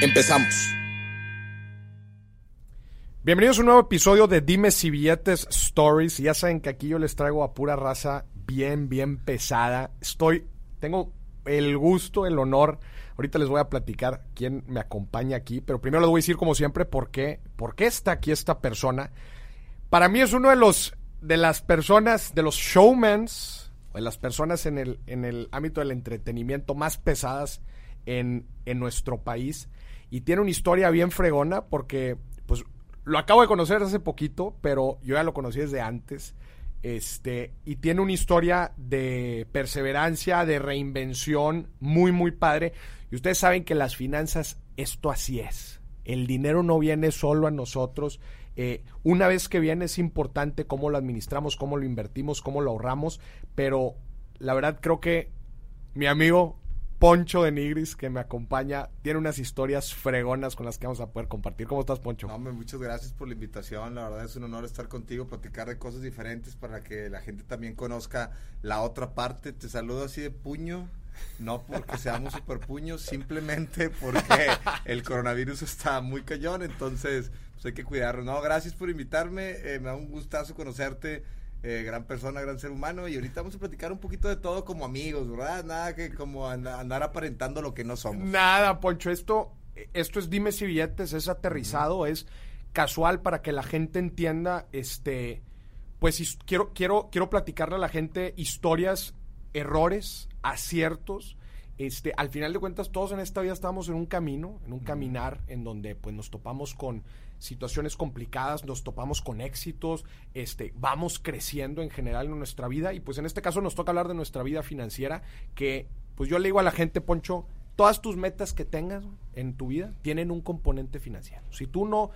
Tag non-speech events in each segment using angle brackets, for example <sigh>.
Empezamos. Bienvenidos a un nuevo episodio de Dime si billetes Stories. Ya saben que aquí yo les traigo a pura raza bien, bien pesada. Estoy, tengo el gusto, el honor. Ahorita les voy a platicar quién me acompaña aquí, pero primero les voy a decir como siempre por qué, por qué está aquí esta persona. Para mí es uno de los de las personas, de los showmans, de las personas en el, en el ámbito del entretenimiento más pesadas en, en nuestro país. Y tiene una historia bien fregona porque, pues, lo acabo de conocer hace poquito, pero yo ya lo conocí desde antes. Este, y tiene una historia de perseverancia, de reinvención, muy, muy padre. Y ustedes saben que las finanzas, esto así es. El dinero no viene solo a nosotros. Eh, una vez que viene es importante cómo lo administramos, cómo lo invertimos, cómo lo ahorramos. Pero la verdad creo que mi amigo Poncho de Nigris, que me acompaña, tiene unas historias fregonas con las que vamos a poder compartir. ¿Cómo estás, Poncho? No, hombre, muchas gracias por la invitación. La verdad es un honor estar contigo, platicar de cosas diferentes para que la gente también conozca la otra parte. Te saludo así de puño. No porque seamos <laughs> super puños, simplemente porque el coronavirus está muy cañón, entonces pues hay que cuidarlo. No, gracias por invitarme, eh, me da un gustazo conocerte eh, gran persona, gran ser humano. Y ahorita vamos a platicar un poquito de todo como amigos, ¿verdad? Nada que como andar aparentando lo que no somos. Nada, Poncho. Esto, esto es dime si billetes, es aterrizado, es casual para que la gente entienda, este, pues quiero, quiero, quiero platicarle a la gente historias, errores, aciertos. Este, al final de cuentas, todos en esta vida estamos en un camino, en un caminar, en donde pues nos topamos con situaciones complicadas, nos topamos con éxitos, este, vamos creciendo en general en nuestra vida y pues en este caso nos toca hablar de nuestra vida financiera que pues yo le digo a la gente, Poncho, todas tus metas que tengas en tu vida tienen un componente financiero. Si tú no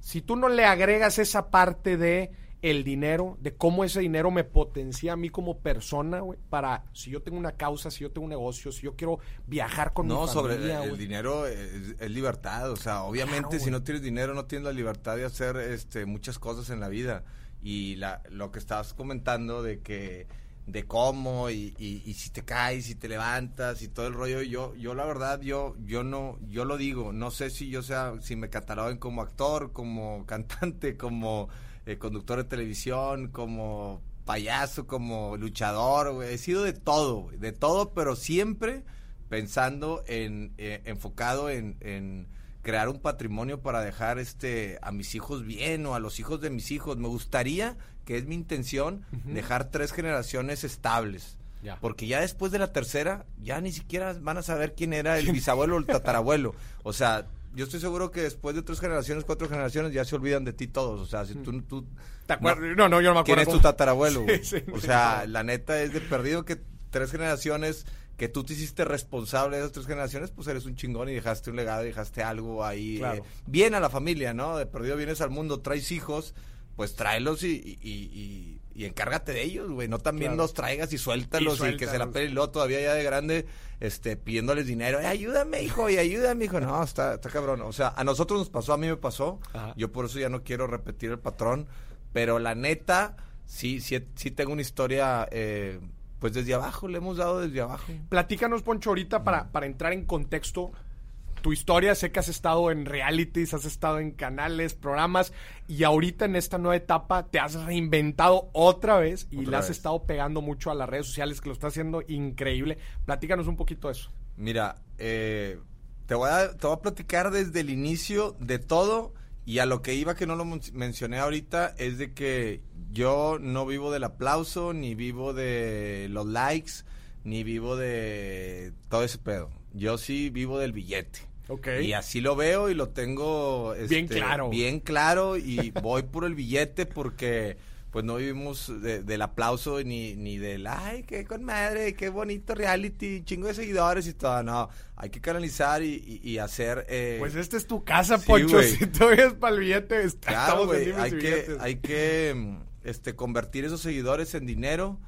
si tú no le agregas esa parte de el dinero, de cómo ese dinero me potencia a mí como persona, güey, para si yo tengo una causa, si yo tengo un negocio, si yo quiero viajar con no, mi familia. No, sobre el, dinero es, libertad, o sea, obviamente si no tienes dinero no tienes la libertad de hacer este muchas cosas en la vida y la, lo que estabas comentando de que de cómo y, y, si te caes y te levantas y todo el rollo yo yo la verdad yo yo no yo lo digo no sé si yo sea si me cataloguen como actor como <laughs> cantante como eh, conductor de televisión, como payaso, como luchador, He sido de todo, de todo, pero siempre pensando en, eh, enfocado en, crear un patrimonio para dejar este a mis hijos bien o a los hijos de mis hijos. Me gustaría, que es mi intención, dejar tres generaciones estables. Porque ya después de la tercera, ya ni siquiera van a saber quién era el bisabuelo o el tatarabuelo. O sea, yo estoy seguro que después de tres generaciones, cuatro generaciones, ya se olvidan de ti todos. O sea, si tú... tú ¿Te acuerdas? No, no, yo no me acuerdo. ¿Quién es tu tatarabuelo? <laughs> o sea, la neta es de perdido que tres generaciones que tú te hiciste responsable de esas tres generaciones, pues eres un chingón y dejaste un legado y dejaste algo ahí. Eh, bien a la familia, ¿no? De perdido vienes al mundo, traes hijos, pues tráelos y, y, y, encárgate de ellos, güey. No también los traigas y suéltalos y, que se la pele. Y luego todavía ya de grande, este, pidiéndoles dinero. ayúdame, hijo, y ayúdame, hijo. No, está, está cabrón. O sea, a nosotros nos pasó, a mí me pasó. Yo por eso ya no quiero repetir el patrón. Pero la neta, sí, sí, sí tengo una historia... Eh, pues desde abajo, le hemos dado desde abajo. Platícanos, Poncho, ahorita para, para entrar en contexto, tu historia, sé que has estado en realities, has estado en canales, programas, y ahorita en esta nueva etapa te has reinventado otra vez y le has estado pegando mucho a las redes sociales, que lo está haciendo increíble. Platícanos un poquito de eso. Mira, eh, te, voy a, te voy a platicar desde el inicio de todo y a lo que iba que no lo mencioné ahorita es de que yo no vivo del aplauso, ni vivo de los likes, ni vivo de todo ese pedo. Yo sí vivo del billete. Y así lo veo y lo tengo bien este, claro. Bien claro y voy por el billete porque pues no vivimos del aplauso ni, ni del, ay, qué con madre, qué bonito reality, chingo de seguidores y todo. No, hay que canalizar y, hacer... Eh, pues esta es tu casa, Poncho. <laughs> Si tú vienes para el billete, claro, güey, hay que, hay que este, convertir esos seguidores en dinero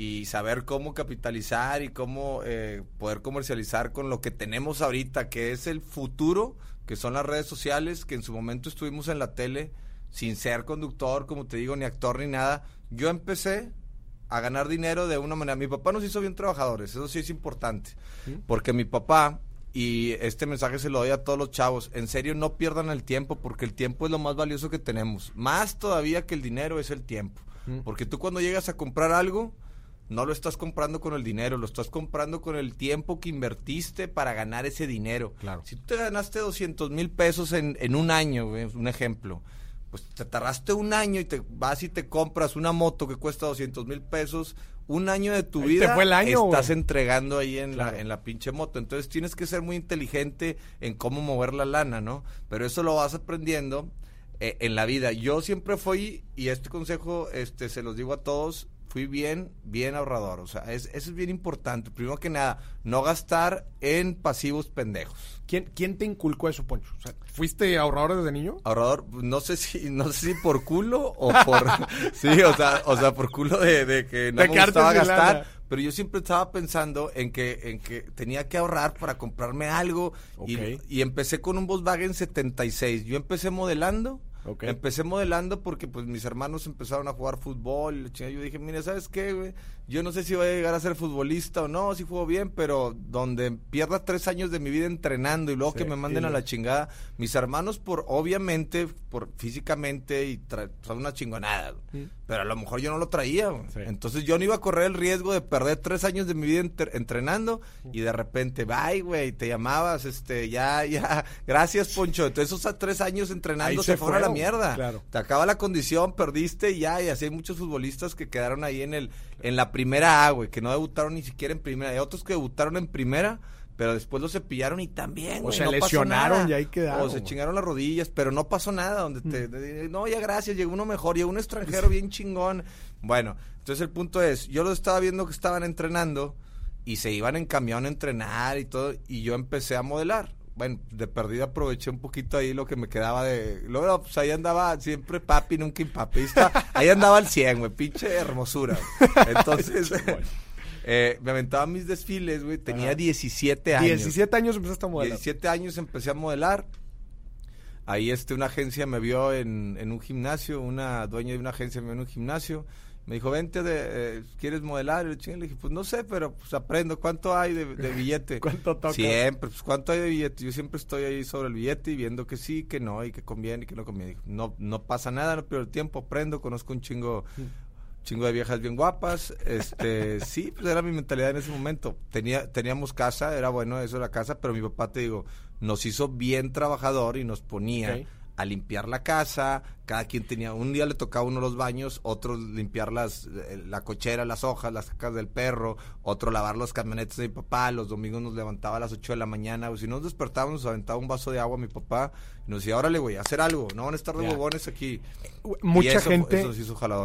y saber cómo capitalizar y cómo eh, poder comercializar con lo que tenemos ahorita, que es el futuro, que son las redes sociales, que en su momento estuvimos en la tele sin ser conductor, como te digo, ni actor ni nada. Yo empecé a ganar dinero de una manera. Mi papá nos hizo bien trabajadores, eso sí es importante. Porque mi papá, y este mensaje se lo doy a todos los chavos, en serio no pierdan el tiempo, porque el tiempo es lo más valioso que tenemos. Más todavía que el dinero es el tiempo. Porque tú cuando llegas a comprar algo, no lo estás comprando con el dinero, lo estás comprando con el tiempo que invertiste para ganar ese dinero. Claro. Si tú te ganaste 200 mil pesos en, en un año, un ejemplo, pues te tardaste un año y te vas y te compras una moto que cuesta 200 mil pesos, un año de tu vida fue el año, estás entregando ahí en, la, en la pinche moto. Entonces tienes que ser muy inteligente en cómo mover la lana, ¿no? Pero eso lo vas aprendiendo eh, en la vida. Yo siempre fui, y este consejo este se los digo a todos, fui bien, bien ahorrador. O sea, es, eso es bien importante. Primero que nada, no gastar en pasivos pendejos. ¿Quién, quién te inculcó eso, Poncho? O sea, ¿Fuiste ahorrador desde niño? Ahorrador, no sé si, no sé si por culo o por, <laughs> sí, o sea, o sea, por culo de, que no me gustaba gastar. Pero yo siempre estaba pensando en que, en que tenía que ahorrar para comprarme algo. Y, y empecé con un Volkswagen 76. Yo empecé modelando Empecé modelando porque pues mis hermanos empezaron a jugar fútbol. Yo dije, mire, ¿sabes qué, güey? Yo no sé si voy a llegar a ser futbolista o no, si juego bien, pero donde pierda tres años de mi vida entrenando y luego que me manden a la chingada, mis hermanos por, obviamente, por físicamente y son una chingonada, pero a lo mejor yo no lo traía, Entonces yo no iba a correr el riesgo de perder tres años de mi vida entrenando y de repente, bye, güey, te llamabas, este, ya, ya, <laughs> gracias, Poncho. Entonces esos tres años entrenando se, fueron a la mierda. Te acaba la condición, perdiste y ya, y así hay muchos futbolistas que quedaron ahí en el en la primera A, güey, que no debutaron ni siquiera en primera. Hay otros que debutaron en primera, pero después lo cepillaron y también, O se lesionaron y ahí quedaron. O se chingaron las rodillas, pero no pasó nada. Donde te, mm. no, ya gracias, llegó uno mejor, llegó un extranjero bien chingón. Bueno, entonces el punto es, yo lo estaba viendo que estaban entrenando y se iban en camión a entrenar y todo, y yo empecé a modelar bueno, de perdida aproveché un poquito ahí lo que me quedaba de... Luego, pues ahí andaba siempre papi, nunca impapista. Ahí andaba al 100, güey, pinche hermosura. Entonces, <laughs> eh, me aventaba mis desfiles, güey. Tenía 17 años. 17 años empezaste a modelar. 17 años empecé a modelar. Ahí este, una agencia me vio en, en un gimnasio, una dueña de una agencia me vio en un gimnasio me dijo, vente, de, eh, ¿quieres modelar? Y le dije, pues no sé, pero pues aprendo. ¿Cuánto hay de, billete? <laughs> ¿Cuánto toca? Siempre, pues ¿cuánto hay de billete? Yo siempre estoy ahí sobre el billete y viendo que sí, que no, y que conviene y que no conviene. No, no pasa nada, no pierdo el tiempo, aprendo, conozco un chingo chingo de viejas bien guapas. Este, <laughs> sí, pues era mi mentalidad en ese momento. Tenía, teníamos casa, era bueno eso la casa, pero mi papá, te digo, nos hizo bien trabajador y nos ponía a limpiar la casa, cada quien tenía, un día le tocaba uno los baños, otro limpiar las, eh, la cochera, las hojas, las cacas del perro, otro lavar los camionetes de mi papá, los domingos nos levantaba a las 8 de la mañana, o si nos despertábamos, nos aventaba un vaso de agua a mi papá, y nos decía, órale, güey, hacer algo, no van a estar de bobones aquí. Mucha gente,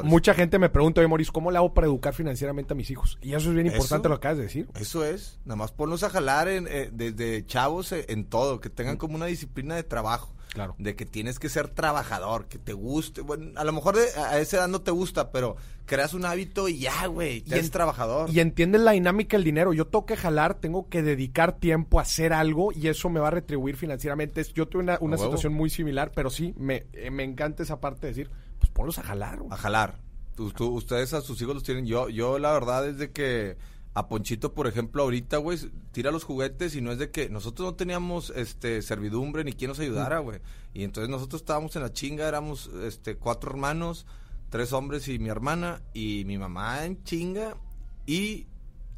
mucha gente me pregunta, oye, Moris, ¿cómo le hago para educar financieramente a mis hijos? Y eso es bien importante lo que acabas de decir. Eso es, nada más ponlos a jalar en, eh, desde chavos eh, en todo, que tengan como una disciplina de trabajo. Claro. De que tienes que ser trabajador, que te guste. Bueno, a lo mejor a esa edad no te gusta, pero creas un hábito y ya, güey, y eres trabajador. Y entiendes la dinámica del dinero. Yo tengo que jalar, tengo que dedicar tiempo a hacer algo y eso me va a retribuir financieramente. Yo tuve una, una situación muy similar, pero sí, me, eh, me encanta esa parte de decir, pues ponlos a jalar. A jalar. ustedes a sus hijos los tienen. Yo, yo la verdad es de que a Ponchito, por ejemplo, ahorita, güey, tira los juguetes y no es de que nosotros no teníamos este servidumbre ni quien nos ayudara, güey. Y entonces nosotros estábamos en la chinga, éramos este cuatro hermanos, tres hombres y mi hermana y mi mamá en chinga y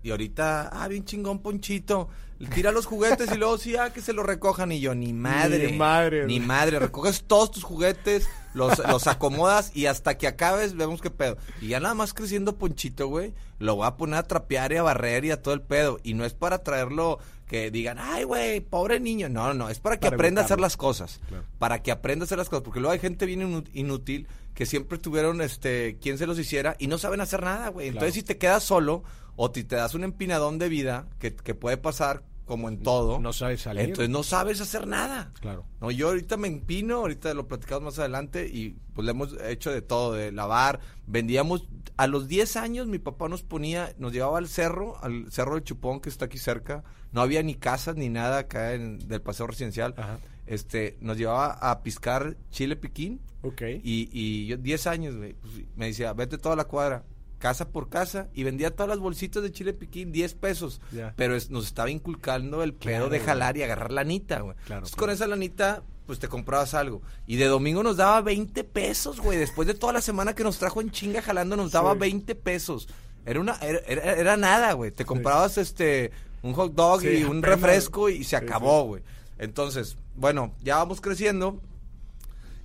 y ahorita, ah, bien chingón Ponchito, <laughs> tira los juguetes y luego sí, ah, que se los recojan y yo, ni madre. Ni madre. Ni madre, recoges todos tus juguetes, los, <laughs> los acomodas y hasta que acabes vemos qué pedo. Y ya nada más creciendo Ponchito, güey, lo voy a poner a trapear y a barrer y a todo el pedo. Y no es para traerlo que digan, ay, güey, pobre niño. No, no, es para que Para aprenda a hacer las cosas. Claro. Para que aprenda a hacer las cosas. Porque luego hay gente bien inútil que siempre tuvieron este, quien se los hiciera y no saben hacer nada, güey. Entonces, Claro. si te quedas solo o si te das un empinadón de vida, que, que puede pasar como en todo, No sabes salir. entonces no sabes hacer nada. Claro. No, yo ahorita me empino, ahorita lo platicamos más adelante y pues le hemos hecho de todo, de lavar, vendíamos, a los 10 años mi papá nos ponía, nos llevaba al cerro, al cerro del Chupón que está aquí cerca, no había ni casas ni nada acá en, del paseo residencial, Ajá. este, nos llevaba a piscar chile piquín Ok. y, y yo 10 años, güey, pues, me decía, vete toda la cuadra, casa por casa y vendía todas las bolsitas de chile piquín, 10 pesos. Pero es- nos estaba inculcando el pedo de güey. jalar y agarrar lanita, güey. Claro, Entonces, claro. con esa lanita, pues te comprabas algo. Y de domingo nos daba 20 pesos, güey. Después de toda la semana que nos trajo en chinga jalando, nos daba Sí. 20 pesos. Era una, era, era- era nada, güey. Te comprabas este un hot dog Sí, y <laughs> un refresco y se acabó, güey. Entonces, bueno, ya vamos creciendo.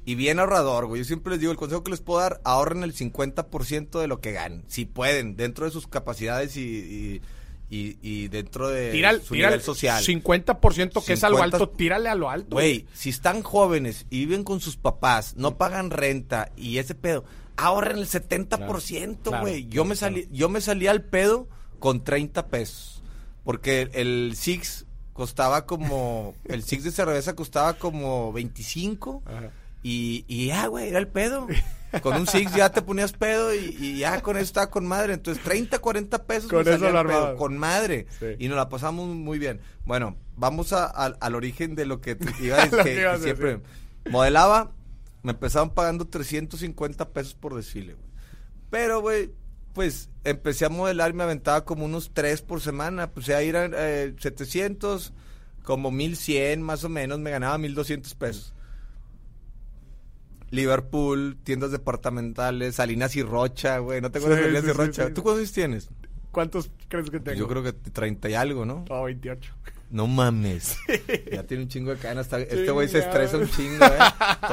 Y bien ahorrador, güey. Yo siempre les digo, el consejo que les puedo dar, ahorren el 50% de lo que ganen. Si pueden, dentro de sus capacidades y, y, y- y dentro de Tira, su tira nivel el social. 50% que es a lo 50 alto, tírale a lo alto. Güey, si están jóvenes y viven con sus papás, no pagan renta y ese pedo, ahorren el 70%, Claro, güey. claro, yo me claro. salí yo me salí al pedo con 30 pesos. Porque el Six costaba como el Six de cerveza costaba como 25 Ajá. Y, y ya, güey, era el pedo. Con un Six ya te ponías pedo y, y ya con eso estaba con madre. Entonces, 30, 40 pesos Con eso el pedo, con madre. Sí. Y nos la pasamos muy bien. Bueno, vamos a- al- al origen de lo que te <laughs> iba a decir. que siempre modelaba, me empezaban pagando 350 pesos por desfile, güey. Pero, güey, pues empecé a modelar y me aventaba como unos 3 por semana. Pues ya eran eh, 700, como 1100 más o menos, me ganaba 1200 pesos. Liverpool, tiendas departamentales, Salinas y Rocha, güey. ¿No te acuerdas Sí, de Salinas sí, y Rocha? sí. ¿Tú cuántos años tienes? ¿Cuántos crees que tengo? Yo creo que 30 y algo, ¿no? No, 28. No mames. Ya tiene un chingo de está- Este güey se estresa un chingo, ¿eh?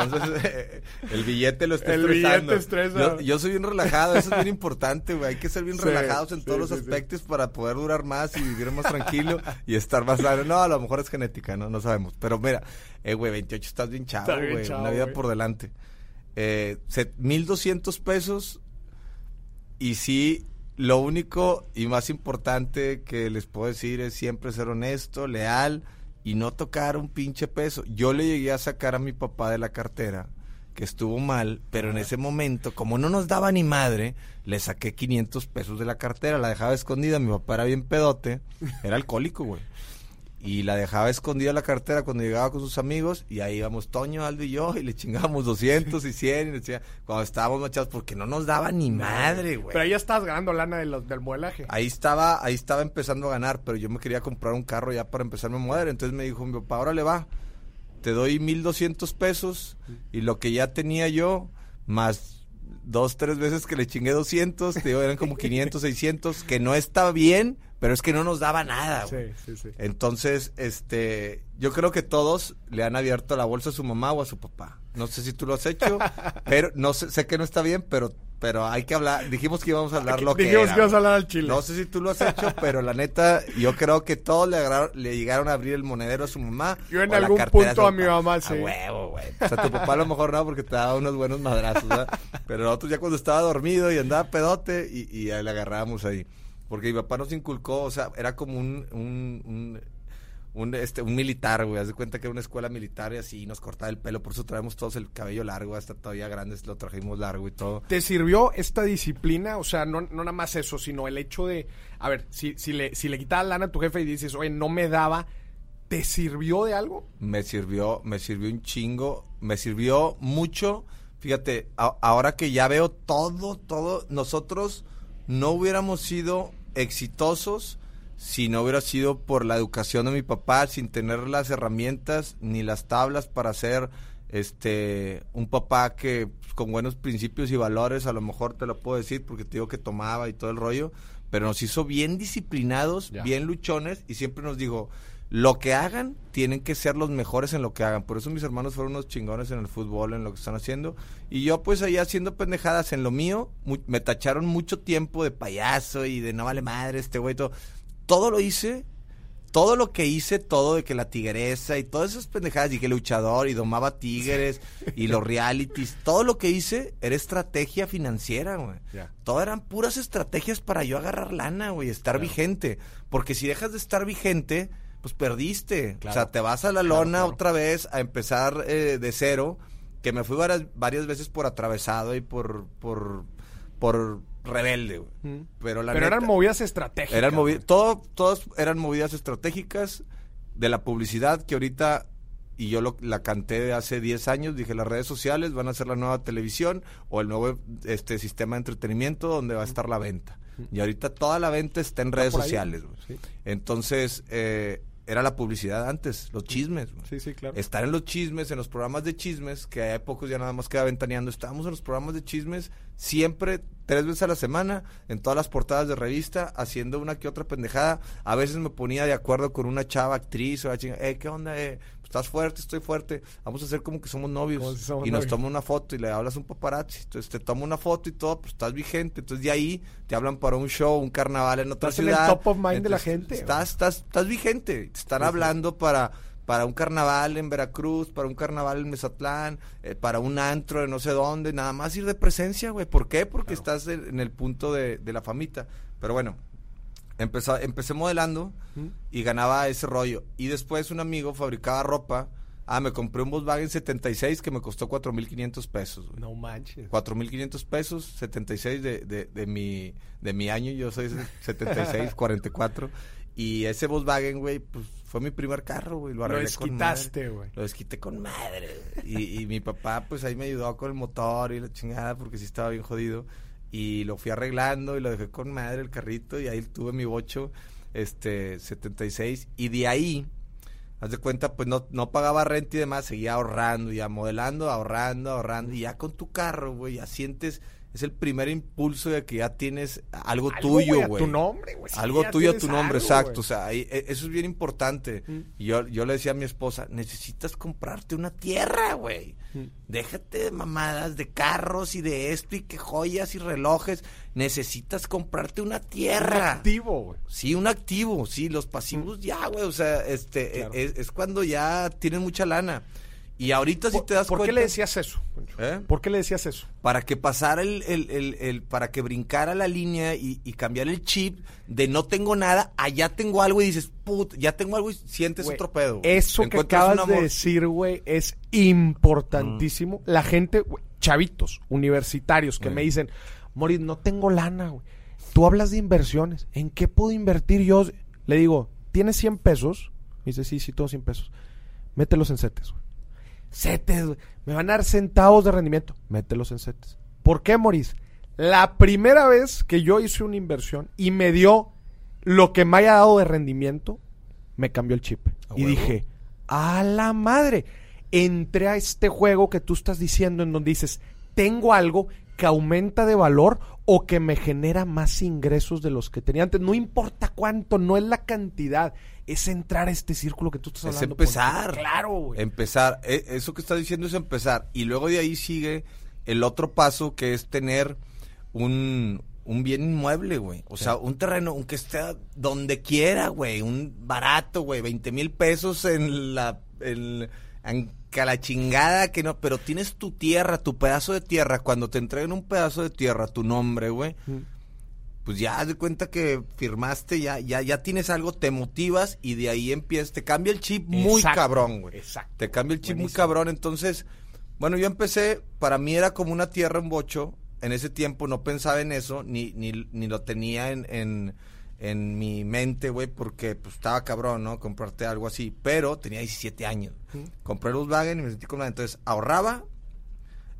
Entonces, eh, el billete lo está El estresando. billete estresa. Yo, yo soy bien relajado, eso es bien importante, güey. Hay que ser bien Sí, relajados en sí, todos los sí, aspectos para poder durar más y vivir más tranquilo y estar más largo. No, a lo mejor es genética, ¿no? No sabemos. Pero mira, eh, güey, 28 estás bien chavo, güey. Una vida por delante. Eh, set- 1200 pesos y sí, lo único y más importante que les puedo decir es siempre ser honesto, leal y no tocar un pinche peso. Yo le llegué a sacar a mi papá de la cartera, que estuvo mal, pero en ese momento, como no nos daba ni madre, le saqué 500 pesos de la cartera, la dejaba escondida, mi papá era bien pedote, <laughs> era alcohólico, güey. Y la dejaba escondida la cartera cuando llegaba con sus amigos y ahí íbamos Toño, Aldo y yo y le chingábamos 200 y 100 y decía, cuando estábamos machados porque no nos daba ni madre, güey. Pero ahí estabas ganando lana de los- del modelaje. Ahí estaba, ahí estaba empezando a ganar, pero yo me quería comprar un carro ya para empezarme a mover. Entonces me dijo mi papá, ahora le va, te doy 1200 pesos y lo que ya tenía yo, más dos, tres veces que le chingué 200, te digo, eran como 500, 600, que no está bien, pero es que no nos daba nada, güey. Sí, sí, sí. Entonces, este, yo creo que todos le han abierto la bolsa a su mamá o a su papá. No sé si tú lo has hecho, <laughs> pero no sé, sé que no está bien, pero, pero hay que hablar. Dijimos que íbamos a hablar lo que Dijimos era, que ibas a hablar al chile. No sé si tú lo has hecho, <laughs> pero la neta, yo creo que todos le, agarraron- le llegaron a abrir el monedero a su mamá. Yo en algún punto a mi mamá, sí. A huevo, güey. O sea, tu papá a lo mejor no, porque te daba unos buenos madrazos, ¿verdad? Pero nosotros ya cuando estaba dormido y andaba pedote, y, y ahí le agarrábamos ahí. Porque mi papá nos inculcó, o sea, era como un, un, un, un, este, un militar, güey. Haz de cuenta que era una escuela militar y así nos cortaba el pelo. Por eso traemos todos el cabello largo, hasta todavía grandes lo trajimos largo y todo. ¿Te sirvió esta disciplina? O sea, no, no nada más eso, sino el hecho de, a ver, si, si le, si le quitabas lana a tu jefe y dices, oye, no me daba, ¿te sirvió de algo? me sirvió, me sirvió un chingo, me sirvió mucho. Fíjate, a- ahora que ya veo todo, todo, nosotros no hubiéramos sido exitosos si no hubiera sido por la educación de mi papá, sin tener las herramientas ni las tablas para ser este un papá que pues, con buenos principios y valores, a lo mejor te lo puedo decir porque te digo que tomaba y todo el rollo, pero nos hizo bien disciplinados, Ya. bien luchones y siempre nos dijo, lo que hagan, tienen que ser los mejores en lo que hagan. Por eso mis hermanos fueron unos chingones en el fútbol, en lo que están haciendo. Y yo pues ahí haciendo pendejadas en lo mío, me tacharon mucho tiempo de payaso y de no vale madre este güey, todo. Todo lo hice todo lo que hice, todo de que la tigresa y todas esas pendejadas, y que luchador y domaba tigres y los realities, todo lo que hice era estrategia financiera, güey. Ya. Todo eran puras estrategias para yo agarrar lana, güey, estar vigente. Porque si dejas de estar vigente, pues perdiste. Claro. O sea, te vas a la Claro, lona claro. otra vez a empezar eh, de cero, que me fui varias, varias veces por atravesado y por, por, por rebelde. Mm. Pero la Pero neta- eran movidas estratégicas. eran movi- todo, todas eran movidas estratégicas de la publicidad que ahorita, y yo lo, la canté hace 10 años, dije las redes sociales van a ser la nueva televisión o el nuevo este sistema de entretenimiento donde va a estar la venta. Y ahorita toda la venta está en redes sociales. Sí. Entonces, eh, era la publicidad antes, los chismes. Sí, sí, claro. Estar en los chismes, en los programas de chismes, que hay pocos ya nada más queda ventaneando. Estábamos en los programas de chismes siempre, tres veces a la semana, en todas las portadas de revista, haciendo una que otra pendejada. A veces me ponía de acuerdo con una chava actriz o la chinga, eh, ¿qué onda? Eh? Estás fuerte, estoy fuerte. Vamos a hacer como que somos novios. Como si somos y nos toma una foto y le hablas a un paparazzi. Entonces te toma una foto y todo, pues estás vigente. Entonces de ahí te hablan para un show, un carnaval en otra Estás en el ciudad. top of mind de la gente, Estás, estás, estás vigente. Te están hablando para para un carnaval en Veracruz, para un carnaval en Mezatlán, eh, para un antro de no sé dónde, nada más ir de presencia, güey. ¿Por qué? Porque estás en, en el punto de, de la famita. Pero bueno, empezó, empecé modelando y ganaba ese rollo. Y después un amigo fabricaba ropa. Ah, me compré un Volkswagen 76 que me costó 4.500 pesos, güey. No manches. 4.500 pesos, 76 de, de, de, mi, de mi año, yo soy 76, 44. <laughs> Y ese Volkswagen, güey, pues fue mi primer carro, güey. Lo Lo arreglé con madre. desquitaste, güey. Lo desquité con madre. Y, y mi papá, pues ahí me ayudó con el motor y la chingada, porque sí estaba bien jodido. Y lo fui arreglando y lo dejé con madre el carrito. Y ahí tuve mi bocho, este, 76. Y de ahí, haz de cuenta, pues no, no pagaba renta y demás, seguía ahorrando, ya modelando, ahorrando, ahorrando. Y ya con tu carro, güey, ya sientes, es el primer impulso de que ya tienes algo, Algo, tuyo, güey, tu nombre, güey. Algo tuyo a tu nombre, algo, exacto. O sea, ahí- e- eso es bien importante. Mm. Y yo, yo le decía a mi esposa, necesitas comprarte una tierra, güey. Mm. Déjate de mamadas, de carros y de esto y que joyas y relojes. Necesitas comprarte una tierra. Activo, güey. Sí, un activo, sí, los pasivos ya, güey, o sea, este, Claro. es, es cuando ya tienes mucha lana. Y ahorita si ¿Por, te das por cuenta... qué le decías eso? ¿Eh? ¿Por qué le decías eso? Para que pasara el, el, el, el- para que brincara la línea y, y cambiar el chip de no tengo nada, allá tengo algo y dices, put, ya tengo algo y sientes otro pedo. Eso que acabas de decir, güey, es importantísimo. La gente, chavitos, universitarios, que Mm. me dicen, Moris, no tengo lana, güey. Tú hablas de inversiones. ¿En qué puedo invertir yo? Le digo, ¿tienes 100 pesos? Me dice, sí, sí, tengo 100 pesos. Mételos en CETES, güey. CETES, güey. Me van a dar centavos de rendimiento. Mételos en CETES. ¿Por qué, Moris? La primera vez que yo hice una inversión y me dio lo que me haya dado de rendimiento, me cambió el chip. Y huevo. dije, a la madre. Entré a este juego que tú estás diciendo en donde dices, tengo algo que aumenta de valor o que me genera más ingresos de los que tenía antes. No importa cuánto, no es la cantidad, es entrar a este círculo que tú estás Es hablando. empezar. Poncho. Claro, güey. Empezar. E- Eso que estás diciendo es empezar. Y luego de ahí sigue el otro paso que es tener un, un bien inmueble, güey. O sea, un terreno, aunque esté donde quiera, güey. Un barato, güey. 20 mil pesos en la... En, en que a la chingada que no, pero tienes tu tierra, tu pedazo de tierra, cuando te entreguen un pedazo de tierra, tu nombre, güey, Mm. pues ya haz de cuenta que firmaste, ya, ya, ya tienes algo, te motivas y de ahí empiezas, te cambia el chip muy cabrón, güey. exacto. Te cambia el chip muy cabrón. Entonces, bueno, yo empecé, para mí era como una tierra en bocho. En ese tiempo no pensaba en eso, ni, ni, ni lo tenía en, en, en mi mente, güey, porque pues estaba cabrón, ¿no? Comprarte algo así. Pero tenía 17 años. Compré el Volkswagen y me sentí con Entonces, ahorraba.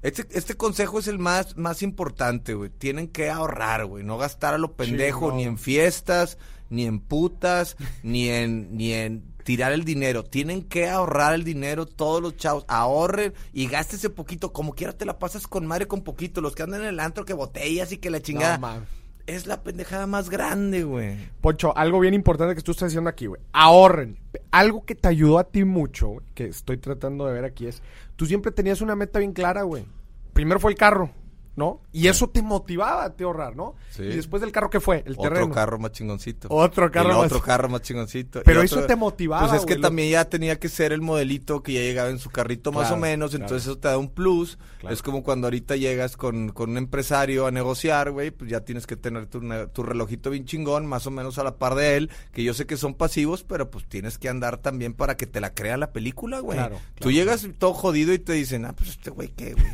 Este, este consejo es el más, más importante, güey. Tienen que ahorrar, güey. No gastar a lo pendejo, ni en fiestas, ni en putas, <laughs> ni en, ni en tirar el dinero. Tienen que ahorrar el dinero todos los chavos. Ahorren y gástese poquito. Como quiera te la pasas con madre con poquito. Los que andan en el antro que botellas y que la chingada. No. Es la pendejada más grande, güey. Poncho, algo bien importante que tú estás diciendo aquí, güey. Ahorren. Algo que te ayudó a ti mucho, que estoy tratando de ver aquí es, tú siempre tenías una meta bien clara, güey. Primero fue el carro. ¿No? Y eso te motivaba a te ahorrar, ¿no? Sí. Y después del carro, ¿qué fue? El Otro terreno. carro más chingoncito. Otro carro más- otro carro más chingoncito. Pero Y eso te motivaba, Pues es que güey, también ya tenía que ser el modelito que ya llegaba en su carrito más o menos, claro. entonces eso te da un plus. Claro. Es como cuando ahorita llegas con, con un empresario a negociar, güey, pues ya tienes que tener tu, tu relojito bien chingón, más o menos a la par de él, que yo sé que son pasivos, pero pues tienes que andar también para que te la crea la película, güey. Claro, Tú llegas todo jodido y te dicen, ah, pues este güey qué, güey.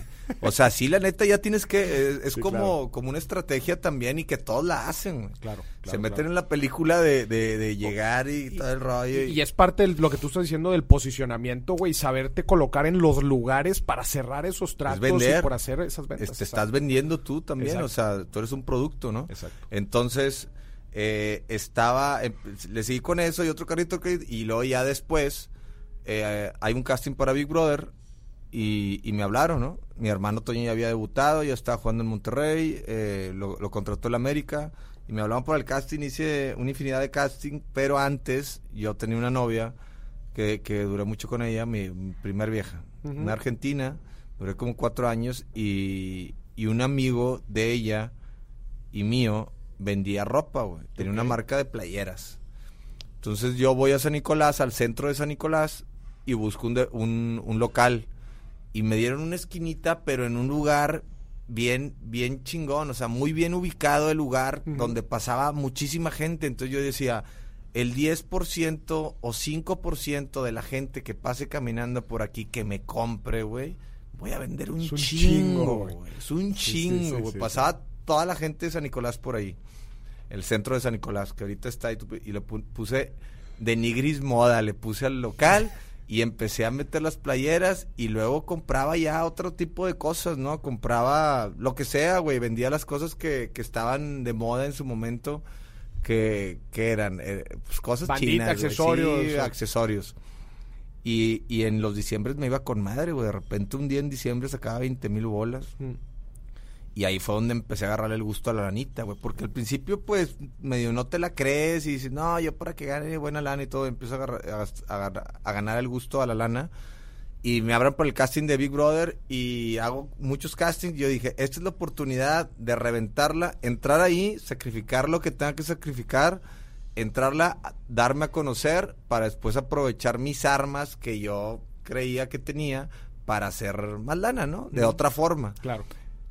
O sea, sí, la neta ya tienes que, eh, es Sí, como, claro. como una estrategia también y que todos la hacen, güey. Claro, Se claro, meten claro. en la película de, de, de llegar y, todo el rollo. Y es parte de lo que tú estás diciendo del posicionamiento, güey, saberte colocar en los lugares para cerrar esos tratos vender. y por hacer esas ventas. te estás vendiendo tú también, Exacto. o sea, tú eres un producto, ¿no? Exacto. Entonces, eh, estaba, em, le seguí con eso y otro carrito que, y luego ya después eh, hay un casting para Big Brother y, y me hablaron, ¿no? Mi hermano Toño ya había debutado, ya estaba jugando en Monterrey, eh, lo, lo contrató el América y me hablaban por el casting, hice una infinidad de casting, pero antes yo tenía una novia que, que duré mucho con ella, mi, mi primer vieja, una argentina, duré como cuatro años y, y un amigo de ella y mío vendía ropa, güey. Tenía una marca de playeras. Entonces yo voy a San Nicolás, al centro de San Nicolás, y busco un, de- un, un local. Y me dieron una esquinita, pero en un lugar bien, bien chingón, o sea, muy bien ubicado el lugar donde pasaba muchísima gente. Entonces yo decía, el 10% o 5% de la gente que pase caminando por aquí que me compre, güey, voy a vender un, un chingo, güey. Es un sí, chingo, sí, güey. sí, Pasaba toda la gente de San Nicolás por ahí. El centro de San Nicolás, que ahorita está ahí. Y le pu- puse de Nigris Moda, le puse al local y empecé a meter las playeras y luego compraba ya otro tipo de cosas, ¿no? Compraba lo que sea, güey. Vendía las cosas que, que estaban de moda en su momento, que, que eran eh, pues, cosas Bandita, chinas. accesorios, Sí, accesorios. Y, y en los diciembres me iba con madre, güey. De repente un día en diciembre sacaba 20 mil bolas. Mm. Y ahí fue donde empecé a agarrarle el gusto a la lanita, güey. Porque al principio, pues, medio no te la crees y dices, no, yo para que gane buena lana y todo, empiezo a, agarrar- a gas- a agarrar- a ganar el gusto a la lana. Y me abran por el casting de Big Brother y hago muchos castings. Yo dije, esta es la oportunidad de reventarla, entrar ahí, sacrificar lo que tenga que sacrificar, entrarla, darme a conocer para después aprovechar mis armas que yo creía que tenía para hacer más lana, ¿no? De otra forma Claro.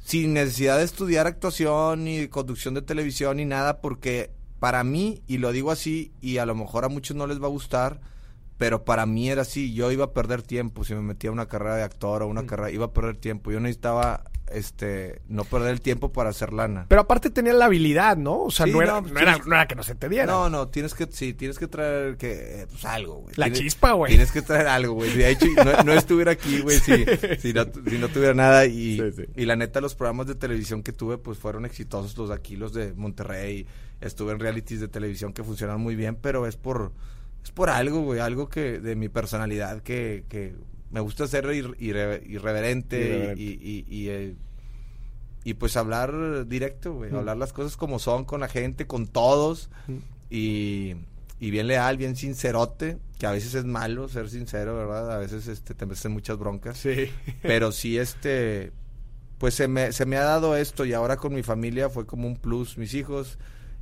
Sin necesidad de estudiar actuación ni conducción de televisión ni nada, porque para mí, y lo digo así, y a lo mejor a muchos no les va a gustar, pero para mí era así, yo iba a perder tiempo si me metía a una carrera de actor o una Mm. carrera, iba a perder tiempo, yo necesitaba este no perder el tiempo para hacer lana. Pero aparte tenía la habilidad, ¿no? O sea, Sí, no, era, no, no, era, tienes- no era que no se te diera. No, no, tienes que, sí, tienes que traer que, eh, pues algo, güey. La Tienes- chispa, güey. Tienes que traer algo, güey. De hecho, no, no estuviera aquí, güey, si, <laughs> si, no, si no tuviera nada. Y, sí. y la neta, los programas de televisión que tuve, pues fueron exitosos. Los de aquí, los de Monterrey. Estuve en realities de televisión que funcionan muy bien, pero es por, es por algo, güey. Algo que, de mi personalidad que, que me gusta ser ir- irre- irreverente, Irreverente. y, y, y, eh, y pues hablar directo, güey. Mm. Hablar las cosas como son con la gente, con todos. Mm. Y, y bien leal, bien sincerote, que a veces es malo ser sincero, ¿verdad? A veces este, te metes en muchas broncas. Sí. Pero sí, este, pues se me, se me ha dado esto y ahora con mi familia fue como un plus, mis hijos.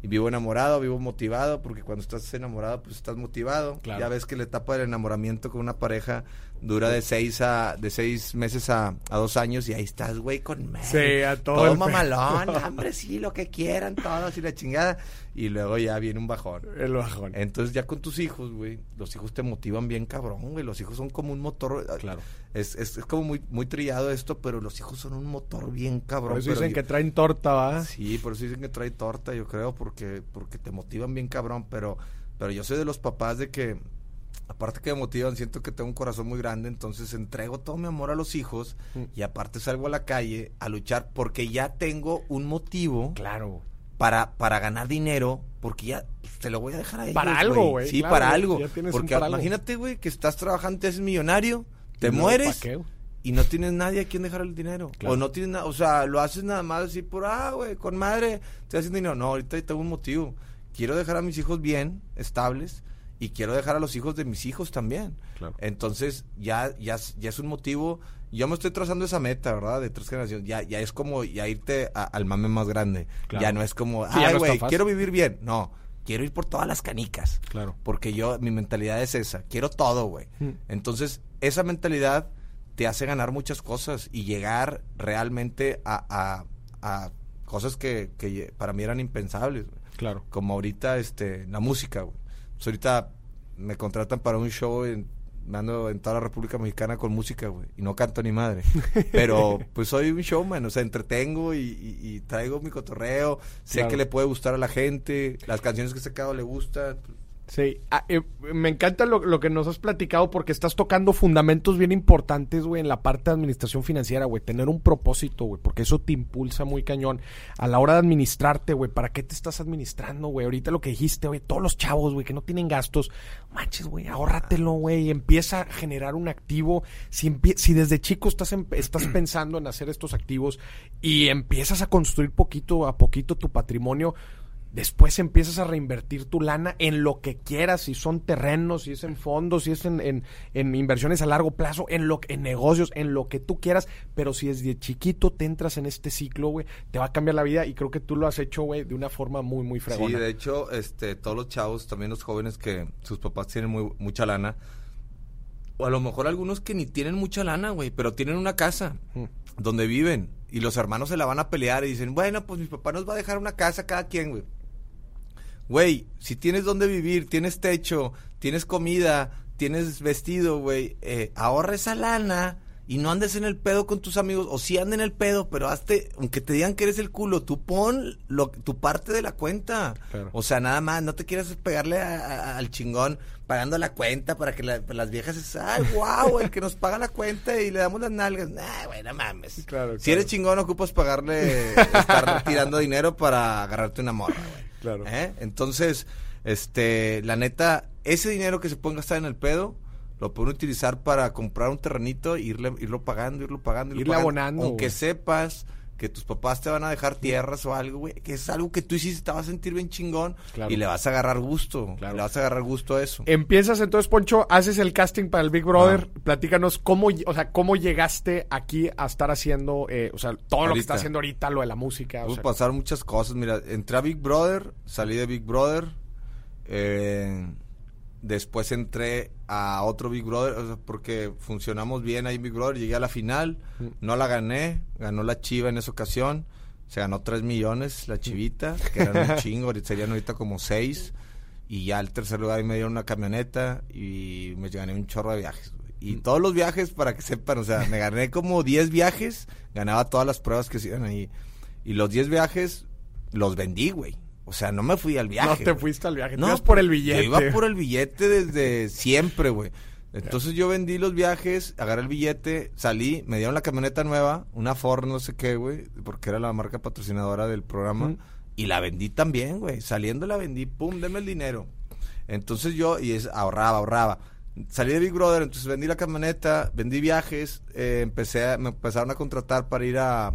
Y vivo enamorado, vivo motivado, porque cuando estás enamorado, pues estás motivado. Claro. Ya ves que la etapa del enamoramiento con una pareja dura de seis a, de seis meses a, a dos años y ahí estás, güey, con. Sí, a todo todo mamalón, <laughs> hombre, sí, lo que quieran, todos y la chingada. Y luego ya viene un bajón. El bajón. Entonces ya con tus hijos, güey, los hijos te motivan bien cabrón, güey. Los hijos son como un motor. Claro. Es, es, es como muy, muy trillado esto, pero los hijos son un motor bien cabrón. Por eso dicen yo- que traen torta, ¿va? Sí, por eso dicen que trae torta, yo creo, porque, porque te motivan bien cabrón, pero, pero yo soy de los papás de que, aparte que me motivan, siento que tengo un corazón muy grande, entonces entrego todo mi amor a los hijos Mm. y aparte salgo a la calle a luchar porque ya tengo un motivo Claro. para, para ganar dinero, porque ya pues, te lo voy a dejar a ellos, Para algo, güey, Sí, claro, para algo. porque para imagínate, güey, que estás trabajando, te haces millonario, te ¿Y luego mueres y no tienes nadie a quien dejar el dinero. Claro. O no tienes nada, o sea, lo haces nada más así por, ah, güey, con madre, estoy haciendo dinero. No, ahorita tengo un motivo. Quiero dejar a mis hijos bien, estables, y quiero dejar a los hijos de mis hijos también. Entonces, ya, ya, ya es un motivo. Yo me estoy trazando esa meta, ¿verdad? De tres generaciones. Ya, ya es como ya irte al mame más grande. Ya no es como, ay, güey, quiero vivir bien. No, quiero ir por todas las canicas. Claro. Porque yo, mi mentalidad es esa. Quiero todo, güey. Hmm. Entonces, esa mentalidad te hace ganar muchas cosas y llegar realmente a, a, cosas que, que, para mí eran impensables. Claro. Como ahorita, este, la música, güey. Pues ahorita me contratan para un show en, ando en toda la República Mexicana con música, güey, y no canto ni madre. <laughs> Pero pues soy un showman, o sea, entretengo y, traigo mi cotorreo, sé que le puede gustar a la gente, las canciones que he sacado le gustan. Sí, ah, eh, me encanta lo, que nos has platicado porque estás tocando fundamentos bien importantes, güey, en la parte de administración financiera, güey. Tener un propósito, güey, porque eso te impulsa muy cañón a la hora de administrarte, güey. ¿Para qué te estás administrando, güey? Ahorita lo que dijiste, güey, todos los chavos, güey, que no tienen gastos, manches, güey, ahórratelo, güey, y empieza a generar un activo. Si, si desde chico estás, estás <clears throat> pensando en hacer estos activos y empiezas a construir poquito a poquito tu patrimonio, Después empiezas a reinvertir tu lana en lo que quieras, si son terrenos, si es en fondos, si es en, inversiones a largo plazo, en, lo, en negocios, en lo que tú quieras. Pero si desde chiquito te entras en este ciclo, güey, te va a cambiar la vida y creo que tú lo has hecho, güey, de una forma muy, muy fregona. Sí, de hecho, este, todos los chavos, también los jóvenes que sus papás tienen muy, mucha lana, o a lo mejor algunos que ni tienen mucha lana, güey, pero tienen una casa donde viven y los hermanos se la van a pelear y dicen, bueno, pues mi papá nos va a dejar una casa cada quien, güey güey, si tienes donde vivir, tienes techo, tienes comida, tienes vestido, güey, eh, ahorra esa lana y no andes en el pedo con tus amigos, o sí anden en el pedo, pero hazte, aunque te digan que eres el culo, tú pon lo, tu parte de la cuenta. O sea, nada más, no te quieras pegarle al chingón pagando la cuenta para que las viejas es, ay, <laughs> wow, el que nos paga la cuenta y le damos las nalgas. Nah, güey, no mames. Si eres chingón, ocupas pagarle, <laughs> estar tirando dinero para agarrarte una morra, güey. Claro. ¿Eh? Entonces, este, la neta, ese dinero que se puede gastar en el pedo, lo pueden utilizar para comprar un terrenito, irle, irlo pagando, irlo pagando, irlo abonando. Aunque sepas que tus papás te van a dejar tierras o algo, güey, que es algo que tú hiciste, te vas a sentir bien chingón y le vas a agarrar gusto, le vas a agarrar gusto a eso. Empiezas entonces, Poncho, haces el casting para el Big Brother, ah. platícanos cómo, o sea, cómo llegaste aquí a estar haciendo, eh, o sea, todo lo que está haciendo ahorita, lo de la música. O pasar muchas cosas, mira, entré a Big Brother, salí de Big Brother, eh, Después entré a otro Big Brother, porque funcionamos bien ahí en Big Brother. Llegué a la final, mm. no la gané, ganó la Chiva en esa ocasión. Se ganó 3 millones la Chivita, que eran un <laughs> chingo, serían ahorita como 6. Y ya al tercer lugar me dieron una camioneta y me gané un chorro de viajes. Y mm. todos los viajes, para que sepan, o sea, me gané como 10 viajes, ganaba todas las pruebas que se iban ahí. Y los 10 viajes los vendí, güey. O sea, no me fui al viaje. No te fuiste al viaje, no, ibas por el billete. Yo iba por el billete desde siempre, güey. Entonces yo vendí los viajes, agarré el billete, salí, me dieron la camioneta nueva, una Ford no sé qué, güey, porque era la marca patrocinadora del programa, y la vendí también, güey. Saliendo la vendí, pum, deme el dinero. Entonces yo, y es, ahorraba, ahorraba. Salí de Big Brother, entonces vendí la camioneta, vendí viajes, eh, empecé a, me empezaron a contratar para ir a,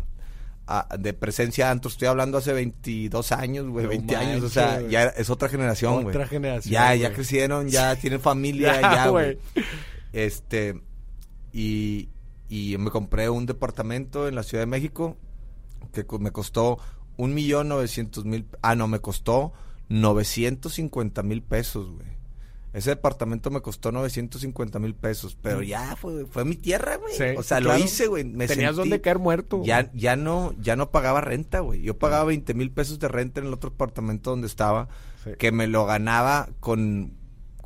de presencia antes, estoy hablando hace 22 años, güey, 20 años, o sea, ya es otra generación, güey. Otra generación. Ya, ya crecieron, ya <laughs> tienen familia, ya, güey. Este, y, y me compré un departamento en la Ciudad de México que me costó un millón novecientos mil, ah, no, me costó 950 mil pesos, güey. Ese departamento me costó 950 mil pesos, pero ya fue, fue mi tierra, güey. o sea, lo hice, güey. Tenías donde caer muerto. Ya, ya no, ya no pagaba renta, güey. Yo pagaba 20 mil pesos de renta en el otro departamento donde estaba, que me lo ganaba con,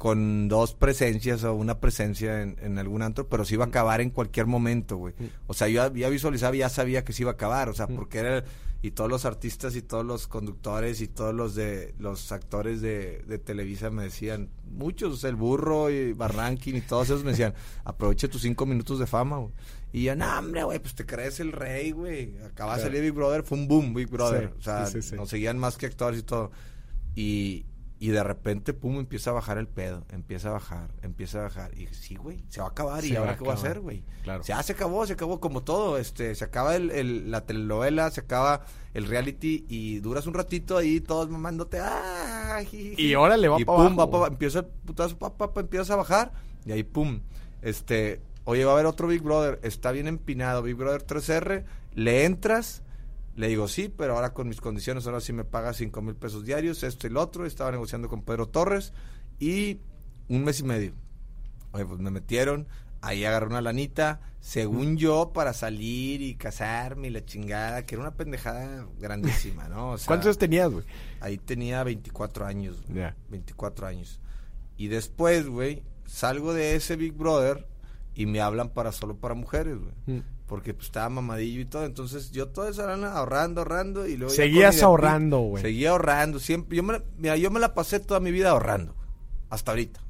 con dos presencias o una presencia en, en algún antro, pero se iba a acabar en cualquier momento, güey. O sea, yo ya visualizaba, ya sabía que se iba a acabar, o sea, porque era y todos los artistas y todos los conductores y todos los de los actores de, de Televisa me decían, muchos, el burro y Barranquín y todos esos me decían, <laughs> aproveche tus cinco minutos de fama, güey. Y yo, no, hombre, güey, pues te crees el rey, güey. Acaba de salir Big Brother, fue un boom, Big Brother. o sea, nos seguían más que actores y todo. Y, Y de repente, pum, empieza a bajar el pedo. Empieza a bajar, empieza a bajar. Y sí, güey, se va a acabar. Se ¿Y va ahora qué voy a hacer, güey? Claro. Ya se acabó, se acabó como todo. Este, se acaba el, el- la telenovela, se acaba el reality y duras un ratito ahí todos mamándote. ¡Ah! Y órale, va y pa' pum, abajo, va pa'. Empieza el putazo, pa, pa, pa, empiezas a bajar. Y ahí, pum. Este, oye, va a haber otro Big Brother. Está bien empinado, Big Brother 3R. Le entras. Le digo, sí, pero ahora con mis condiciones, ahora sí me pagas 5 mil pesos diarios, esto y lo otro. Estaba negociando con Pedro Torres y un mes y medio. Oye, pues me metieron, ahí agarré una lanita, según yo, para salir y casarme y la chingada, que era una pendejada grandísima, ¿no? O <laughs> sea, ¿Cuántos años tenías, güey? Ahí tenía 24 años, güey. Ya. 24 años. Y después, güey, salgo de ese Big Brother y me hablan para solo para mujeres, güey. Mm. Porque pues estaba mamadillo y todo, entonces yo toda esa lana ahorrando, ahorrando y luego Seguías ahorrando, güey. Seguía ahorrando, siempre yo me mira, yo me la pasé toda mi vida ahorrando. Hasta ahorita.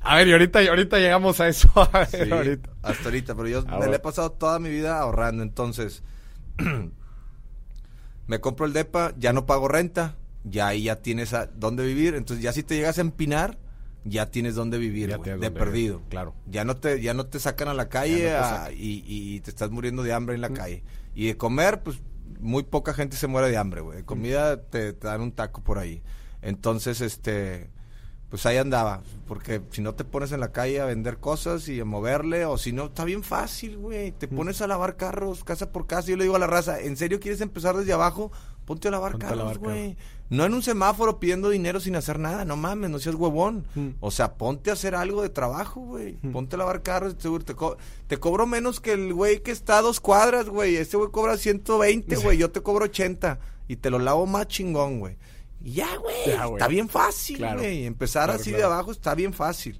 A ver, y ahorita, y ahorita llegamos a eso. <laughs> A ver, Sí, ahorita. hasta ahorita, pero yo Ah, me la he pasado toda mi vida ahorrando, entonces <clears throat> me compro el depa, ya no pago renta, ya ahí ya tienes a dónde vivir, entonces ya si te llegas a empinar, ya tienes dónde vivir, tienes de perdido. vivir, claro. Ya no te ya no te sacan a la calle no a- y, y te estás muriendo de hambre en la calle. Y de comer, pues muy poca gente se muere de hambre, güey. De comida te, te dan un taco por ahí. Entonces, este pues ahí andaba, porque si no te pones en la calle a vender cosas y a moverle, o si no, está bien fácil, güey, te pones a lavar carros casa por casa, yo le digo a la raza, ¿en serio quieres empezar desde abajo? Ponte a lavar Ponte carros, güey. No en un semáforo pidiendo dinero sin hacer nada, no mames, no seas huevón. Mm. O sea, ponte a hacer algo de trabajo, güey. Ponte a lavar carros, te, te, co- te cobro menos que el güey que está a dos cuadras, güey. Este güey cobra 120, güey, yo te cobro 80 y te lo lavo más chingón, güey. Ya, güey, está bien fácil, Claro. güey. Empezar Claro, así de abajo está bien fácil.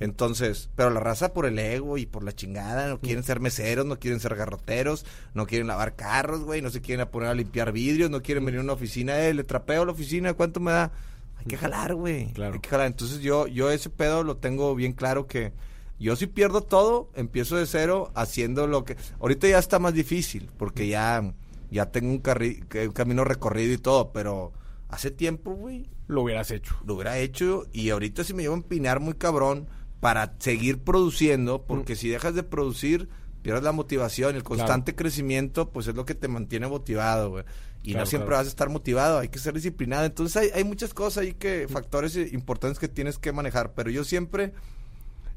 Entonces, pero la raza por el ego y por la chingada, no quieren ser meseros, no quieren ser garroteros, no quieren lavar carros, güey, no se quieren poner a limpiar vidrios, no quieren venir a una oficina, eh, le trapeo la oficina, ¿cuánto me da? Hay que jalar, güey. Claro. Hay que jalar. Entonces yo, yo ese pedo lo tengo bien claro que yo si pierdo todo, empiezo de cero haciendo lo que... Ahorita ya está más difícil, porque ya, ya tengo un, carri- un camino recorrido y todo, pero hace tiempo, güey, Lo hubieras hecho. lo hubiera hecho y ahorita si me llevo a empinar muy cabrón para seguir produciendo, porque si dejas de producir, pierdes la motivación, el constante crecimiento, pues es lo que te mantiene motivado, güey. Y Claro, no siempre claro. vas a estar motivado, hay que ser disciplinado. Entonces hay, hay muchas cosas ahí que, factores eh, importantes que tienes que manejar, pero yo siempre,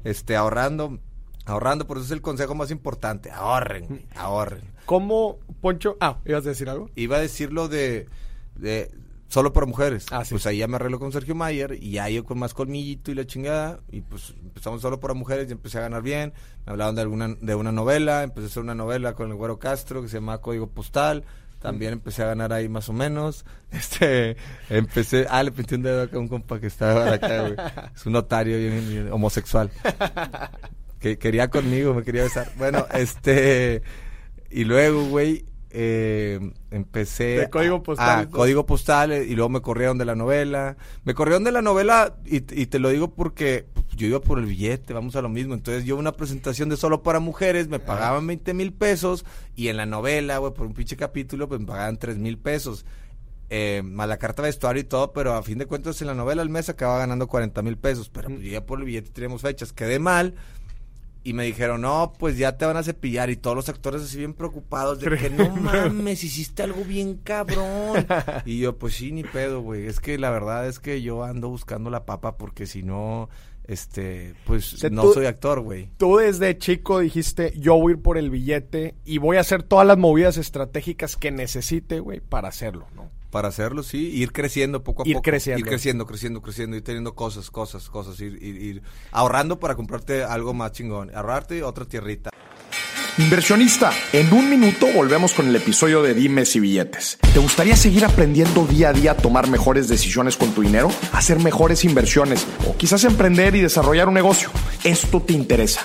este, ahorrando, ahorrando, por eso es el consejo más importante, ahorren, güey, ahorren. ¿Cómo, Poncho? Ah, ¿ibas a decir algo? Iba a decirlo de, de solo para mujeres. Ah, sí. Pues ahí ya me arreglo con Sergio Mayer y ya yo con más colmillito y la chingada. Y pues empezamos solo para mujeres y empecé a ganar bien. Me hablaban de alguna de una novela. Empecé a hacer una novela con el Güero Castro que se llama Código Postal. También empecé a ganar ahí más o menos. <laughs> Este, empecé, ah, le pinté un dedo acá a un compa que estaba acá, güey. Es un notario bien- bien homosexual. <laughs> Que quería conmigo, me quería besar. Bueno, este, y luego, güey, eh, empecé... De código a- postal, a código postal, eh, y luego me corrieron de la novela. Me corrieron de la novela, y, y te lo digo porque pues, yo iba por el billete, vamos a lo mismo. Entonces yo una presentación de solo para mujeres, me pagaban 20 mil pesos, y en la novela, güey, por un pinche capítulo, pues me pagaban 3 mil pesos. Eh, más la carta de vestuario y todo, pero a fin de cuentas en la novela al mes acababa ganando 40 mil pesos. Pero pues, yo ya por el billete teníamos fechas. Quedé mal. Y me dijeron, no, pues ya te van a cepillar. Y todos los actores así bien preocupados de que no <laughs> mames, hiciste algo bien cabrón. y yo, pues sí, ni pedo, güey. Es que la verdad es que yo ando buscando la papa porque si no, este, pues sea, no tú- soy actor, güey. Tú desde chico dijiste, yo voy a ir por el billete y voy a hacer todas las movidas estratégicas que necesite, güey, para hacerlo, ¿no? Para hacerlo, sí, ir creciendo poco a Ir poco. creciendo. Ir creciendo, creciendo, creciendo, ir teniendo cosas, cosas, cosas, ir, ir, ir ahorrando para comprarte algo más chingón. Ahorrarte otra tierrita. Inversionista, en un minuto volvemos con el episodio de Dimes y Billetes. ¿Te gustaría seguir aprendiendo día a día a tomar mejores decisiones con tu dinero? Hacer mejores inversiones o quizás emprender y desarrollar un negocio. Esto te interesa.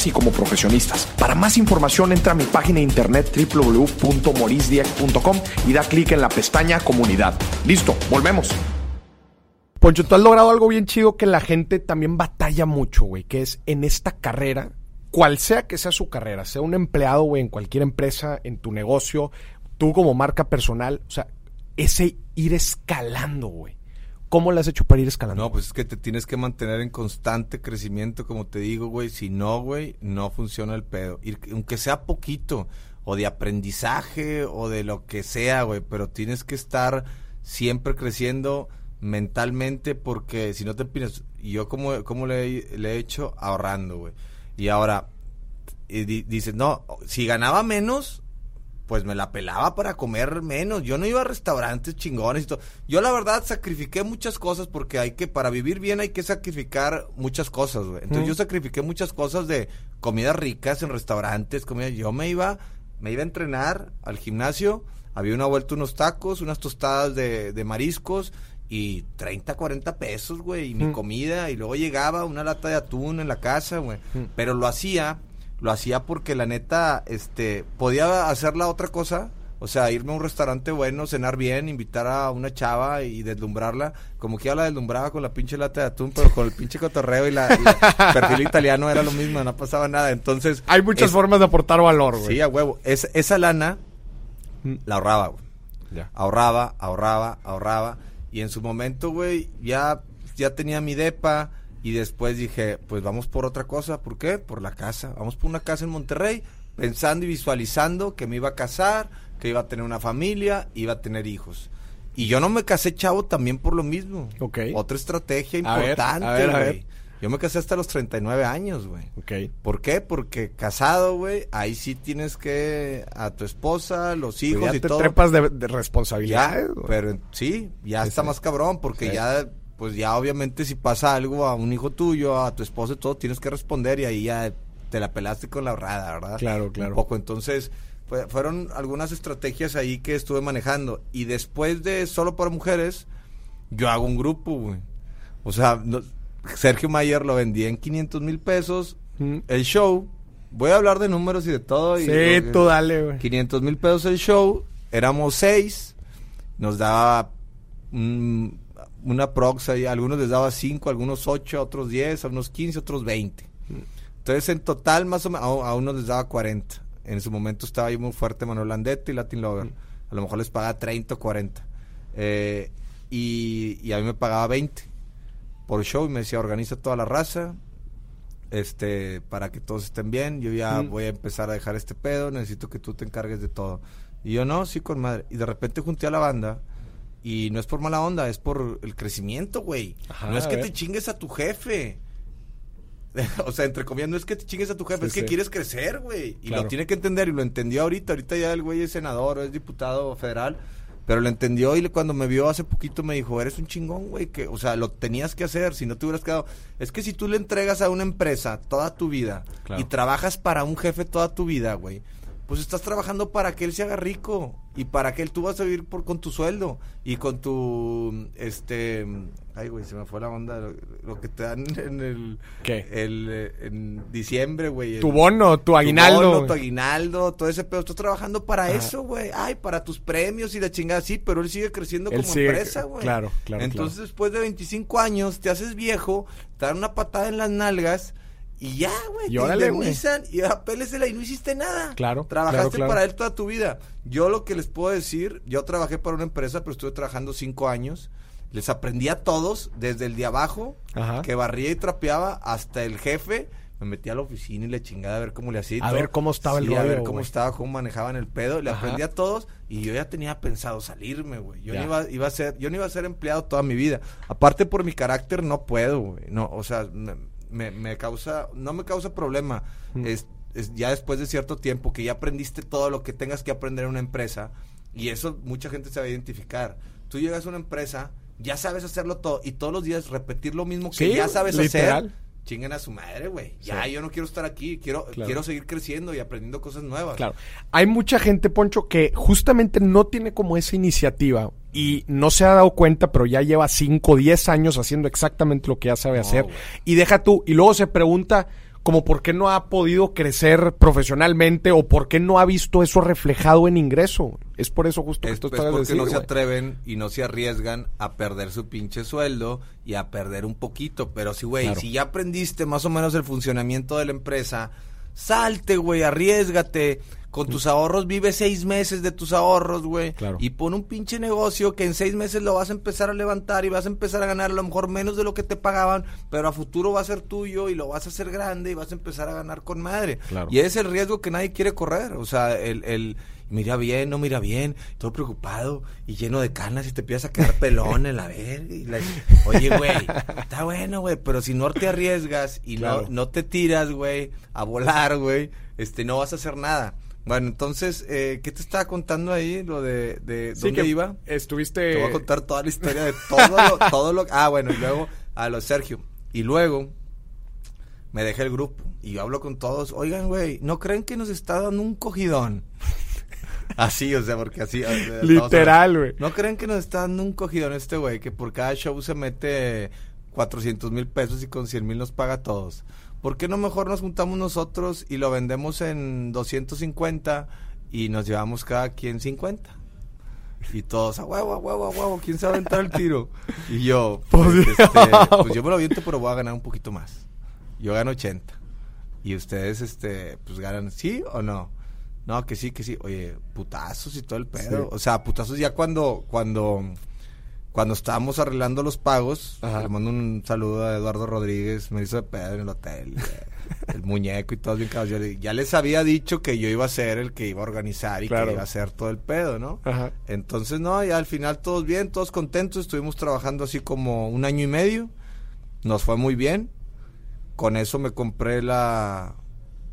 y como profesionistas. Para más información entra a mi página de internet www.morisdieck.com y da clic en la pestaña comunidad. Listo, volvemos. Poncho, tú has logrado algo bien chido que la gente también batalla mucho, güey, que es en esta carrera, cual sea que sea su carrera, sea un empleado, güey, en cualquier empresa, en tu negocio, tú como marca personal, o sea, ese ir escalando, güey. ¿Cómo lo has hecho para ir escalando? No, pues es que te tienes que mantener en constante crecimiento, como te digo, güey. Si no, güey, no funciona el pedo. Ir, aunque sea poquito, o de aprendizaje, o de lo que sea, güey. Pero tienes que estar siempre creciendo mentalmente, porque si no te empinas. Y yo, como, como le, le he hecho? Ahorrando, güey. Y ahora, y dices, no, si ganaba menos, pues me la pelaba para comer menos. Yo no iba a restaurantes chingones y todo. Yo la verdad sacrifiqué muchas cosas porque hay que, para vivir bien hay que sacrificar muchas cosas, güey. Entonces yo sacrifiqué muchas cosas de comidas ricas en restaurantes, comida. Yo me iba, me iba a entrenar al gimnasio, había una vuelta unos tacos, unas tostadas de, de mariscos y 30, 40 pesos, güey, y mi comida, y luego llegaba una lata de atún en la casa, güey. Pero lo hacía lo hacía porque la neta, este, podía hacer la otra cosa, o sea, irme a un restaurante bueno, cenar bien, invitar a una chava y deslumbrarla, como que ya la deslumbraba con la pinche lata de atún, pero con el pinche cotorreo y la, <laughs> perfil italiano era lo mismo, no pasaba nada. Entonces, hay muchas formas de aportar valor, güey. Sí, a huevo. esa lana mm. la ahorraba, güey. Ahorraba, ahorraba, ahorraba y en su momento, güey, ya ya tenía mi depa, y después dije, pues vamos por otra cosa. ¿Por qué? Por la casa. Vamos por una casa en Monterrey, pensando y visualizando que me iba a casar, que iba a tener una familia, iba a tener hijos. Y yo no me casé, chavo, también por lo mismo. Ok. Otra estrategia importante, güey. Yo me casé hasta los 39 años, güey. Ok. ¿Por qué? Porque casado, güey, ahí sí tienes que a tu esposa, los pues hijos ya y te todo. trepas de, de responsabilidades. pero sí, ya está más cabrón porque ya pues ya obviamente si pasa algo a un hijo tuyo, a tu esposo y todo, tienes que responder y ahí ya te la pelaste con la ahorrada, ¿verdad? Claro, claro. Un poco, entonces pues, fueron algunas estrategias ahí que estuve manejando y después de Solo para Mujeres, yo hago un grupo, güey. O sea, Sergio Mayer lo vendía en 500 mil pesos, mm. el show, voy a hablar de números y de todo. Y, sí, tú dale, güey. 500 mil pesos el show, éramos seis, nos daba una prox ahí, algunos les daba 5, algunos 8, otros 10, a unos 15, otros 20. Entonces, en total, más o menos, a, unos les daba 40. En su momento estaba ahí muy fuerte Manuel Landetti y Latin Lover. A lo mejor les pagaba 30 o 40. Eh, y, a mí me pagaba 20 por show y me decía, organiza toda la raza este para que todos estén bien. Yo ya voy a empezar a dejar este pedo, necesito que tú te encargues de todo. Y yo no, sí, con madre. Y de repente junté a la banda y no es por mala onda, es por el crecimiento, güey. No es que te chingues a tu jefe. <laughs> o sea, entre comillas, no es que te chingues a tu jefe, es que quieres crecer, güey. Y lo tiene que entender y lo entendió ahorita. Ahorita ya el güey es senador, es diputado federal. Pero lo entendió y cuando me vio hace poquito me dijo, eres un chingón, güey, que, o sea, lo tenías que hacer, si no te hubieras quedado. Es que si tú le entregas a una empresa toda tu vida y trabajas para un jefe toda tu vida, güey, pues estás trabajando para que él se haga rico y para que él tú vas a vivir por con tu sueldo y con tu este ay güey se me fue la onda lo, que te dan en el ¿Qué? el eh, en diciembre güey tu bono tu aguinaldo tu bono tu aguinaldo todo ese pedo. Estás trabajando para eso güey. Ay para tus premios y la chingada. Sí pero él sigue creciendo como empresa güey. claro claro entonces después de 25 años te haces viejo te dan una patada en las nalgas y ya, güey, te indemnizan y apélesela y no hiciste nada. Claro. Trabajaste para él toda tu vida. Yo lo que les puedo decir, yo trabajé para una empresa, pero estuve trabajando cinco años. Les aprendí a todos, desde el de abajo, que barría y trapeaba, hasta el jefe. Me metí a la oficina y le chingaba a ver cómo le hacía. A ver cómo estaba el rollo, A ver cómo estaba, cómo manejaban el pedo. Le aprendí a todos y yo ya tenía pensado salirme, güey. Yo, no iba, iba, a ser, yo no iba a ser empleado toda mi vida. Aparte por mi carácter no puedo, güey. No, o sea me, me causa, no me causa problema. Es, es- ya después de cierto tiempo, que ya aprendiste todo lo que tengas que aprender en una empresa, y eso mucha gente se va a identificar. Tú llegas a una empresa, ya sabes hacerlo todo, y todos los días repetir lo mismo que Sí, ya sabes literal. hacer. Chinguen a su madre, güey. Ya, Sí. yo no quiero estar aquí. Quiero, Claro. quiero seguir creciendo y aprendiendo cosas nuevas. Claro. Hay mucha gente, Poncho, que justamente no tiene como esa iniciativa y no se ha dado cuenta, pero ya lleva 5 o 10 años haciendo exactamente lo que ya sabe No, hacer. Y deja tú, y luego se pregunta como por qué no ha podido crecer profesionalmente o por qué no ha visto eso reflejado en ingreso. Es por eso justo que Es, tú es estabas porque no se atreven y no se arriesgan a perder su pinche sueldo y a perder un poquito. Pero si, güey, Claro. si ya aprendiste más o menos el funcionamiento de la empresa, salte, güey, arriesgate. Con tus ahorros vive seis meses de tus ahorros, güey. Claro. Y pon un pinche negocio que en seis meses lo vas a empezar a levantar y vas a empezar a ganar a lo mejor menos de lo que te pagaban, pero a futuro va a ser tuyo y lo vas a hacer grande y vas a empezar a ganar con madre. Claro. Y ese es el riesgo que nadie quiere correr. O sea, el, el mira bien, no mira bien, todo preocupado y lleno de canas y te empiezas a quedar pelón en la verga. y la- Oye, güey, está bueno, güey, pero si no te arriesgas y Claro. no, no te tiras, güey, a volar, güey, este, no vas a hacer nada. Bueno, entonces, eh, ¿qué te estaba contando ahí? Lo de, de Sí, dónde que iba. Estuviste... Te voy a contar toda la historia de todo lo, <laughs> todo lo ah bueno y luego a lo Sergio y luego me dejé el grupo y yo hablo con todos oigan güey no creen que nos está dando un cogidón <laughs> así o sea porque así o sea, todos Literal, güey. no creen que nos está dando un cogidón este güey que por cada show se mete 400 mil pesos y con 100 mil nos paga a todos ¿por qué no mejor nos juntamos nosotros y lo vendemos en 250 y nos llevamos cada quien 50 y todos, a huevo, a huevo, a huevo, ¿quién sabe entrar el tiro? Y yo, pues, este, pues yo me lo viento, pero voy a ganar un poquito más. Yo gano 80. Y ustedes, este, pues ganan, ¿sí o no? No, que sí, que sí. Oye, putazos y todo el pedo. Sí. O sea, putazos ya cuando, cuando, cuando estábamos arreglando los pagos. Ajá. Le mando un saludo a Eduardo Rodríguez, me hizo de pedo en el hotel. eh, <laughs> el muñeco y todo bien. Yo le- Ya les había dicho que yo iba a ser el que iba a organizar y Claro. que iba a hacer todo el pedo, ¿no? Ajá. Entonces, no, ya al final todos bien, todos contentos. Estuvimos trabajando así como un año y medio. Nos fue muy bien. Con eso me compré la,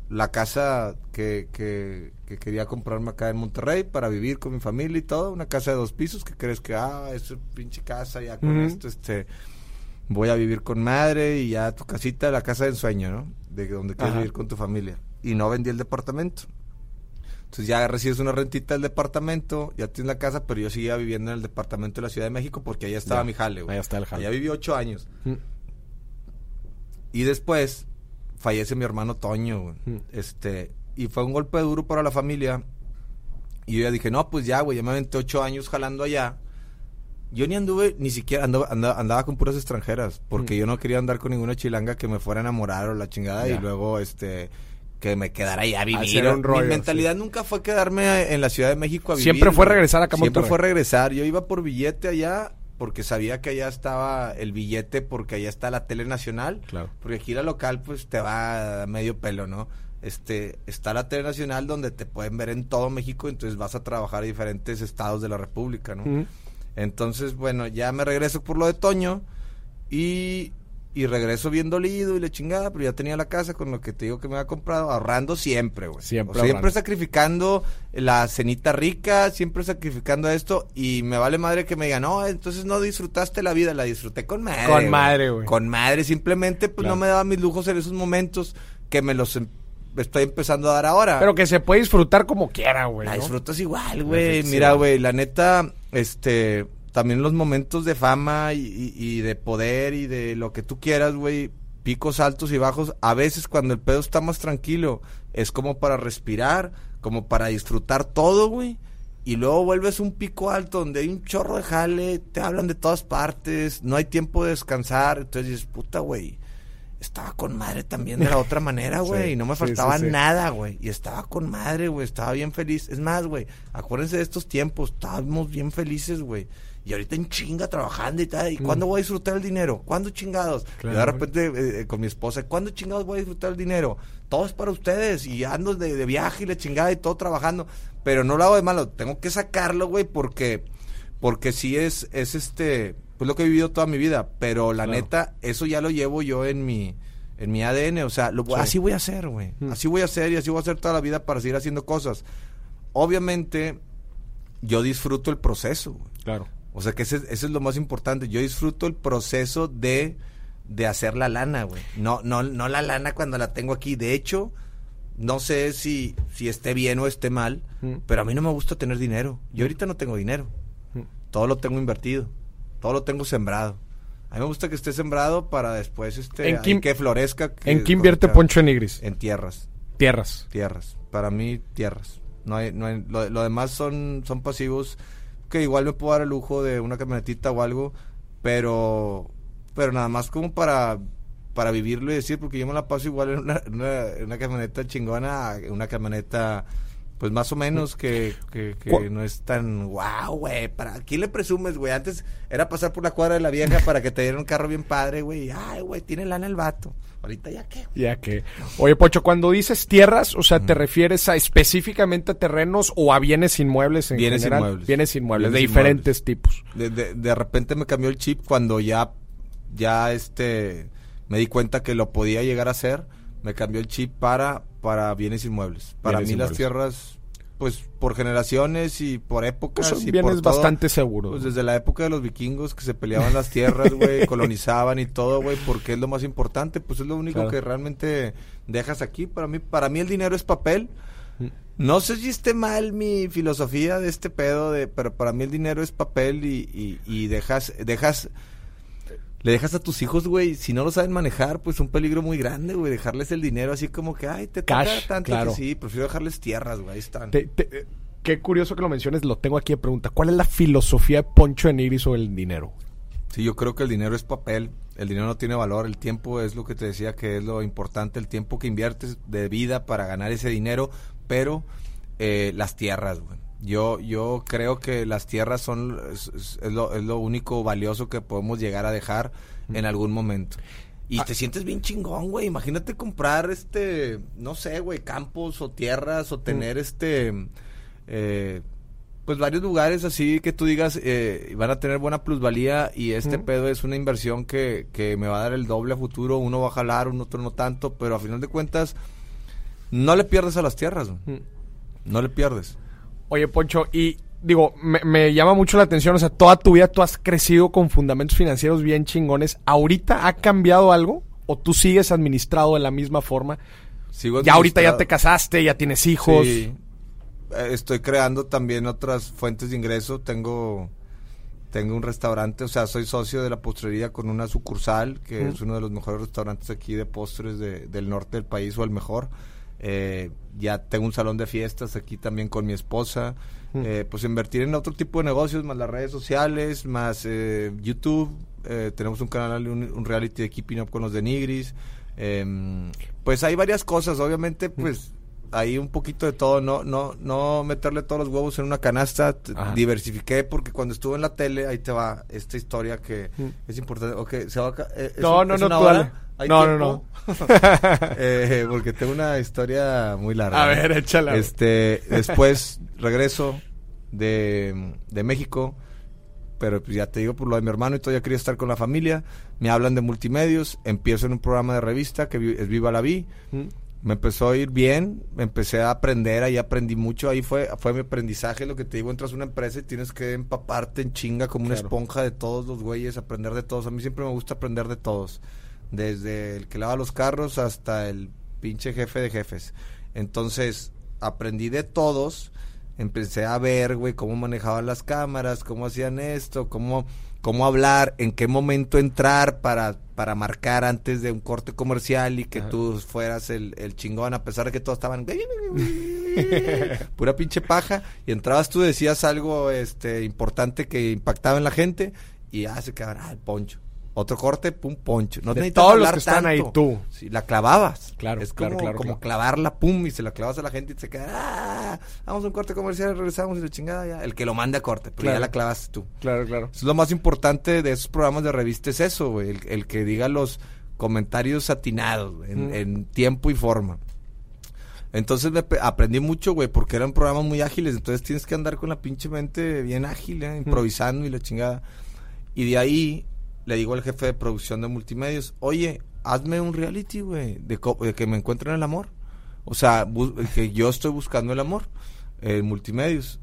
la casa que, que, que quería comprarme acá en Monterrey para vivir con mi familia y todo. Una casa de dos pisos que crees que, ah, es pinche casa, ya con esto, este, voy a vivir con madre y ya tu casita, la casa de ensueño, ¿no? De donde quieres Ajá. vivir con tu familia. Y no vendí el departamento. Entonces ya recibes una rentita del departamento, ya tienes la casa, pero yo seguía viviendo en el departamento de la Ciudad de México porque allá estaba Ya, mi jale, güey. allá está el jale. Allá viví ocho años. Mm. Y después fallece mi hermano Toño, güey. Mm. Este, y fue un golpe duro para la familia. Y yo ya dije, no, pues ya, güey, ya me aventé ocho años jalando allá. Yo ni anduve, ni siquiera andaba, andaba, andaba con puras extranjeras, porque Mm. yo no quería andar con ninguna chilanga que me fuera a enamorar o la chingada y luego, este, que me quedara allá a vivir. Hacer un rollo, Mi mentalidad nunca fue quedarme en la Ciudad de México a vivir. Siempre fue regresar acá a Siempre fue regresar. Yo iba por billete allá porque sabía que allá estaba el billete porque allá está la tele nacional. Claro. Porque aquí la local pues te va a medio pelo, ¿no? Este, está la tele nacional donde te pueden ver en todo México, entonces vas a trabajar a diferentes estados de la República, ¿no? Entonces, bueno, ya me regreso por lo de Toño y, y regreso bien dolido y le chingada, pero ya tenía la casa con lo que te digo que me había comprado, ahorrando siempre, güey. Siempre O sea, siempre sacrificando la cenita rica, siempre sacrificando esto y me vale madre que me digan, no, entonces no disfrutaste la vida, la disfruté con madre. Con madre, güey. Con madre, simplemente pues Claro. no me daba mis lujos en esos momentos que me los em- estoy empezando a dar ahora. Pero que se puede disfrutar como quiera, güey. La ¿no? disfrutas igual, güey. Mira, güey, la neta, este, también los momentos de fama y, y- y de poder y de lo que tú quieras, güey, picos altos y bajos, a veces cuando el pedo está más tranquilo, es como para respirar, como para disfrutar todo, güey. Y luego vuelves un pico alto donde hay un chorro de jale, te hablan de todas partes, no hay tiempo de descansar, entonces dices, puta, güey. Estaba con madre también de la otra manera, <laughs> güey. Sí, y no me sí, faltaba sí. nada, güey. Y estaba con madre, güey. Estaba bien feliz. Es más, güey, acuérdense de estos tiempos. Estábamos bien felices, güey. Y ahorita en chinga trabajando y tal. ¿Y cuándo voy a disfrutar el dinero? ¿Cuándo chingados? Mm. Claro, y de repente eh, eh, con mi esposa, ¿cuándo chingados voy a disfrutar el dinero? Todo es para ustedes. Y ando de, de viaje y la chingada y todo trabajando. Pero no lo hago de malo. Tengo que sacarlo, güey, porque, porque sí es, es este, pues lo que he vivido toda mi vida. Pero la Claro. neta, eso ya lo llevo yo en mi en mi ADN, o sea, lo, así voy a hacer, güey. Mm. Así voy a hacer y así voy a hacer toda la vida para seguir haciendo cosas. Obviamente, yo disfruto el proceso, güey. Claro. O sea, que ese, ese es lo más importante. Yo disfruto el proceso de, de hacer la lana, güey. No, no, no la lana cuando la tengo aquí. De hecho, no sé si, si esté bien o esté mal, Mm. pero a mí no me gusta tener dinero. Yo ahorita no tengo dinero. Mm. Todo lo tengo invertido. Todo lo tengo sembrado. A mí me gusta que esté sembrado para después este, ¿En qué- que florezca. que ¿En qué invierte cosechar. Poncho Nigris? En tierras Tierras. tierras. Para mí, tierras. No hay, no hay, lo, lo demás son, son pasivos que igual me puedo dar el lujo de una camionetita o algo, pero, pero nada más como para, para vivirlo y decir, porque yo me la paso igual en una, en una, en una camioneta chingona, una camioneta pues más o menos que, que, que ¿Cuál- no es tan wow, güey. ¿Para quién le presumes, güey? Antes era pasar por la cuadra de la vieja <laughs> para que te dieran un carro bien padre, güey. Ay, güey, tiene lana el vato. Ahorita ya qué, güey. Ya que. Oye, Pocho, cuando dices tierras, o sea, ¿te refieres a específicamente a terrenos o a bienes inmuebles en Bienes general? inmuebles. Bienes inmuebles, de diferentes tipos. de, de, de repente me cambió el chip cuando ya, ya este, me di cuenta que lo podía llegar a hacer, me cambió el chip para, para bienes inmuebles. Para Bienes mí las tierras, pues por generaciones y por épocas. Pues son y bienes por todo, bastante seguros. Pues desde la época de los vikingos que se peleaban las tierras, güey, <laughs> colonizaban y todo, güey, porque es lo más importante, pues es lo único Claro. que realmente dejas aquí. Para mí, para mí el dinero es papel. Mm. No sé si esté mal mi filosofía de este pedo, de, pero para mí el dinero es papel y, y, y dejas, dejas, le dejas a tus hijos, güey, si no lo saben manejar, pues un peligro muy grande, güey, dejarles el dinero así como que, ay, te toca Cash, tanto claro. que sí, prefiero dejarles tierras, güey, ahí están. Te- te- eh, qué curioso que lo menciones, lo tengo aquí de pregunta. ¿Cuál es la filosofía de Poncho Nigris sobre el dinero? Sí, yo creo que el dinero es papel, el dinero no tiene valor, el tiempo es lo que te decía que es lo importante, el tiempo que inviertes de vida para ganar ese dinero, pero eh, las tierras, güey. Yo, yo creo que las tierras son es, lo, es lo único valioso que podemos llegar a dejar en algún momento. Y Ah. te sientes bien chingón, güey. Imagínate comprar, este, no sé, güey, campos o tierras o tener, este, eh, pues varios lugares así que tú digas eh, van a tener buena plusvalía y este pedo es una inversión que, que me va a dar el doble a futuro. Uno va a jalar, un otro no tanto, pero a final de cuentas no le pierdes a las tierras, no le pierdes. Oye, Poncho, y digo, me, me llama mucho la atención, o sea, toda tu vida tú has crecido con fundamentos financieros bien chingones. ¿Ahorita ha cambiado algo? ¿O tú sigues administrado de la misma forma? Sigo Ya ahorita ya te casaste, ya tienes hijos. Sí. Eh, Estoy creando también otras fuentes de ingreso. Tengo tengo un restaurante, o sea, soy socio de la postrería con una sucursal, que es uno de los mejores restaurantes aquí de postres de- del norte del país o el mejor. Eh, ya tengo un salón de fiestas aquí también con mi esposa. Mm. Eh, pues invertir en otro tipo de negocios, más las redes sociales, más eh, YouTube. Eh, tenemos un canal, un, un reality de Keeping Up con los de Nigris. Em, pues hay varias cosas, obviamente, pues hay un poquito de todo, no, no, no meterle todos los huevos en una canasta, Ajá. diversifiqué porque cuando estuve en la tele, ahí te va esta historia que Mm. es importante, ok, se va a, eh, es No, un- no, es no, una tú hora, dale. ¿Hay No, no? <laughs> Eh, porque tengo una historia muy larga. A ver, échala. Este, después regreso de, de México, pero pues ya te digo por lo de mi hermano y todavía quería estar con la familia. Me hablan de multimedios, empiezo en un programa de revista que es Viva la Vi. Mm. Me empezó a ir bien, me empecé a aprender, ahí aprendí mucho, ahí fue, fue mi aprendizaje, lo que te digo, entras a una empresa y tienes que empaparte en chinga como una esponja de todos los güeyes, aprender de todos. A mí siempre me gusta aprender de todos, desde el que lava los carros hasta el pinche jefe de jefes. Entonces, aprendí de todos, empecé a ver, güey, cómo manejaban las cámaras, cómo hacían esto, cómo, cómo hablar, en qué momento entrar para, para marcar antes de un corte comercial y que Ajá. tú fueras el, el chingón, a pesar de que todos estaban <laughs> pura pinche paja, y entrabas tú, decías algo este importante que impactaba en la gente, y ya se quedaban, ah, el poncho. Otro corte, pum, poncho. No De todos los que están ahí, tú. Sí, la clavabas. Claro, es como, claro, como claro. clavarla, pum, y se la clavas a la gente y se queda, ah, vamos a un corte comercial, regresamos y la chingada ya. El que lo manda a corte, pero Claro. ya la clavaste tú. Claro, claro. Eso es lo más importante de esos programas de revista, es eso, güey. El, el que diga los comentarios atinados, en, Mm. en tiempo y forma. Entonces me aprendí mucho, güey, porque eran programas muy ágiles. Entonces tienes que andar con la pinche mente bien ágil, ¿eh? improvisando y la chingada. Y de ahí le digo al jefe de producción de multimedios, oye, hazme un reality, güey, de, de que me encuentren el amor. O sea, que yo estoy buscando el amor en multimedios.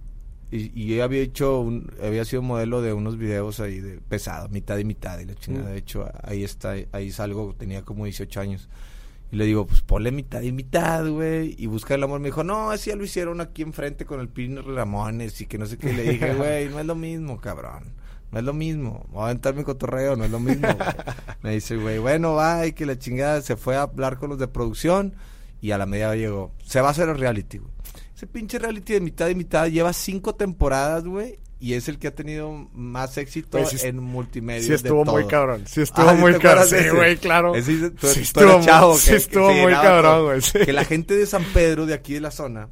Y, y ella había hecho, un, había sido modelo de unos videos ahí de pesado, mitad y mitad. Y la chingada, Mm. de hecho, ahí está, ahí salgo, tenía como 18 años. Y le digo, pues ponle mitad y mitad, güey. Y busca el amor. Me dijo, no, así ya lo hicieron aquí enfrente con el Pino Ramones y que no sé qué. Le dije, <laughs> güey, no es lo mismo, cabrón. No es lo mismo. Voy a aventar mi cotorreo, no es lo mismo, güey. <laughs> Me dice, güey, bueno, va, y que la chingada se fue a hablar con los de producción. Y a la media llegó, se va a hacer el reality, güey. Ese pinche reality de mitad y mitad lleva cinco temporadas, güey. Y es el que ha tenido más éxito Pues en multimedia. Sí estuvo de muy cabrón. Sí estuvo Ah, ¿sí muy cabrón. Sí, güey, claro. Tú- sí tú estuvo, chavo, sí que- estuvo que muy cabrón, güey. sí. Que la gente de San Pedro, de aquí de la zona,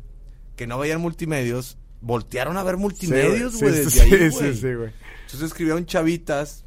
que no veían multimedios, voltearon a ver multimedios, güey, desde sí, sí, sí, güey. Entonces escribieron chavitas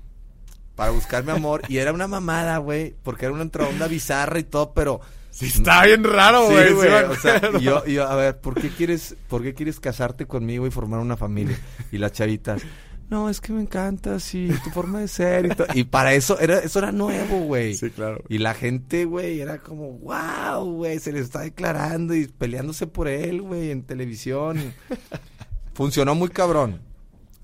para buscarme amor y era una mamada, güey, porque era una onda bizarra y todo, pero... Sí, está bien raro, güey. sí güey, o sea, y yo, y yo, a ver, ¿por qué quieres, por qué quieres casarte conmigo y formar una familia? Y las chavitas, no, es que me encanta, sí, tu forma de ser y todo. Y para eso, era, eso era nuevo, güey. Sí, claro. Y la gente, güey, era como, wow, güey, se le está declarando y peleándose por él, güey, en televisión. Funcionó muy cabrón.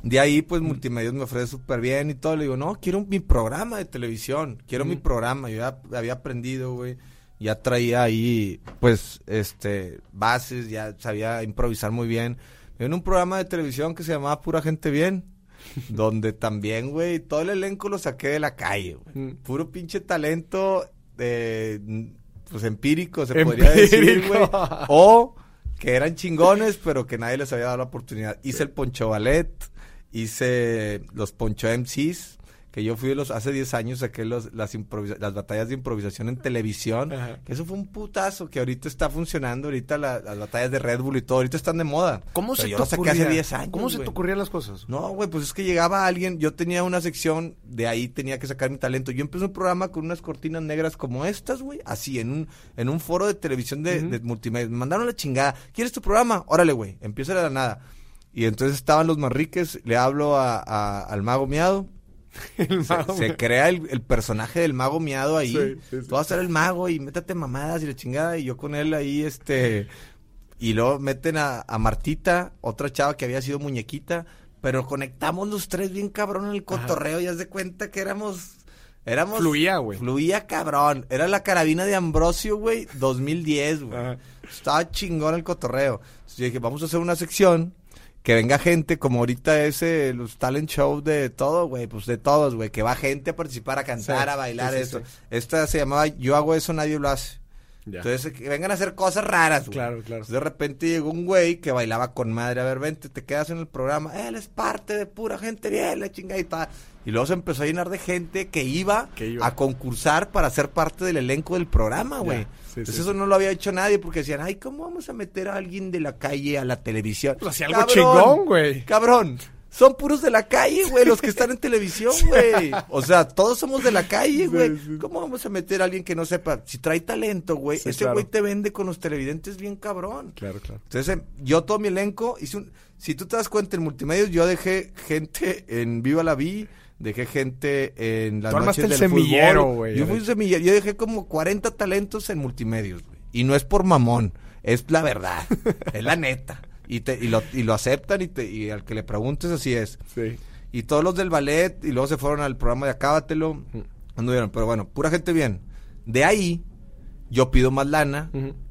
De ahí, pues, Multimedios me ofrece súper bien y todo. Le digo, no, quiero mi programa de televisión. Quiero mi Mm. programa. Yo ya había aprendido, güey. Ya traía ahí, pues, este, bases. Ya sabía improvisar muy bien. En un programa de televisión que se llamaba Pura Gente Bien. <laughs> donde también, güey, todo el elenco lo saqué de la calle, güey. Mm. Puro pinche talento, eh, pues, empírico, se podría decir, güey. <laughs> O que eran chingones, pero que nadie les había dado la oportunidad. Hice el Poncho Ballet, hice los Poncho MCs, que yo fui de los, hace 10 años saqué los, las, batallas de improvisación en televisión. Ajá. Que eso fue un putazo, que ahorita está funcionando, ahorita la- las batallas de Red Bull y todo, ahorita están de moda. ¿Cómo Pero se yo te lo saqué ocurría? hace 10 años, ¿Cómo se güey. te ocurrían las cosas? No, güey, pues es que llegaba alguien, yo tenía una sección, de ahí tenía que sacar mi talento. Yo empecé un programa con unas cortinas negras como estas, güey, así, en un, en un foro de televisión de, de multimedia. Me mandaron la chingada. ¿Quieres tu programa? Órale, güey, empieza de la nada. Y entonces estaban los marriques, le hablo a, a- al mago miado. <laughs> El Se, mago, se güey. crea el, el personaje del mago miado ahí. Sí, sí, sí. Tú vas a ser el mago y métate mamadas y la chingada. Y yo con él ahí, este. Y luego meten a, a Martita, otra chava que había sido muñequita. Pero conectamos los tres bien cabrón en el cotorreo. Y haz de cuenta que éramos. Éramos. Fluía, güey. Fluía cabrón. Era la carabina de Ambrosio, güey, 2010, güey. Estaba chingón el cotorreo. Entonces yo dije, vamos a hacer una sección que venga gente, como ahorita ese, los talent show de todo, güey, pues de todos, güey, que va gente a participar, a cantar, Sí, a bailar, sí, esto. sí. Esta se llamaba Yo hago eso, nadie lo hace. Ya. Entonces, que vengan a hacer cosas raras, güey. Claro, claro. De repente llegó un güey que bailaba con madre. A ver, vente, te quedas en el programa. Él es parte de pura gente bien, la chingada y luego se empezó a llenar de gente que iba, Que iba. a concursar para ser parte del elenco del programa, güey. Sí, Entonces sí, eso no lo había hecho nadie porque decían, ay, ¿cómo vamos a meter a alguien de la calle a la televisión? Pues hacía algo chingón, güey. Cabrón. Son puros de la calle, güey, los que están en televisión, <laughs> güey. O sea, todos somos de la calle, güey. Sí, sí. ¿Cómo vamos a meter a alguien que no sepa? Si trae talento, güey, Sí, ese claro. güey te vende con los televidentes bien cabrón. Claro, claro. Entonces, eh, yo todo mi elenco hice un... Si tú te das cuenta, en multimedios yo dejé gente en Viva la Vi, dejé gente en las Tú noches el del semillero, fútbol. güey. Yo fui un semillero. Yo dejé como 40 talentos en multimedios, güey. Y no es por mamón, es la verdad, <laughs> es la neta. Y, te, y, lo, y lo aceptan y, te, y al que le preguntes así es. Sí. Y todos los del ballet y luego se fueron al programa de Acábatelo. Mm. Anduvieron, pero bueno, pura gente bien. De ahí, yo pido más lana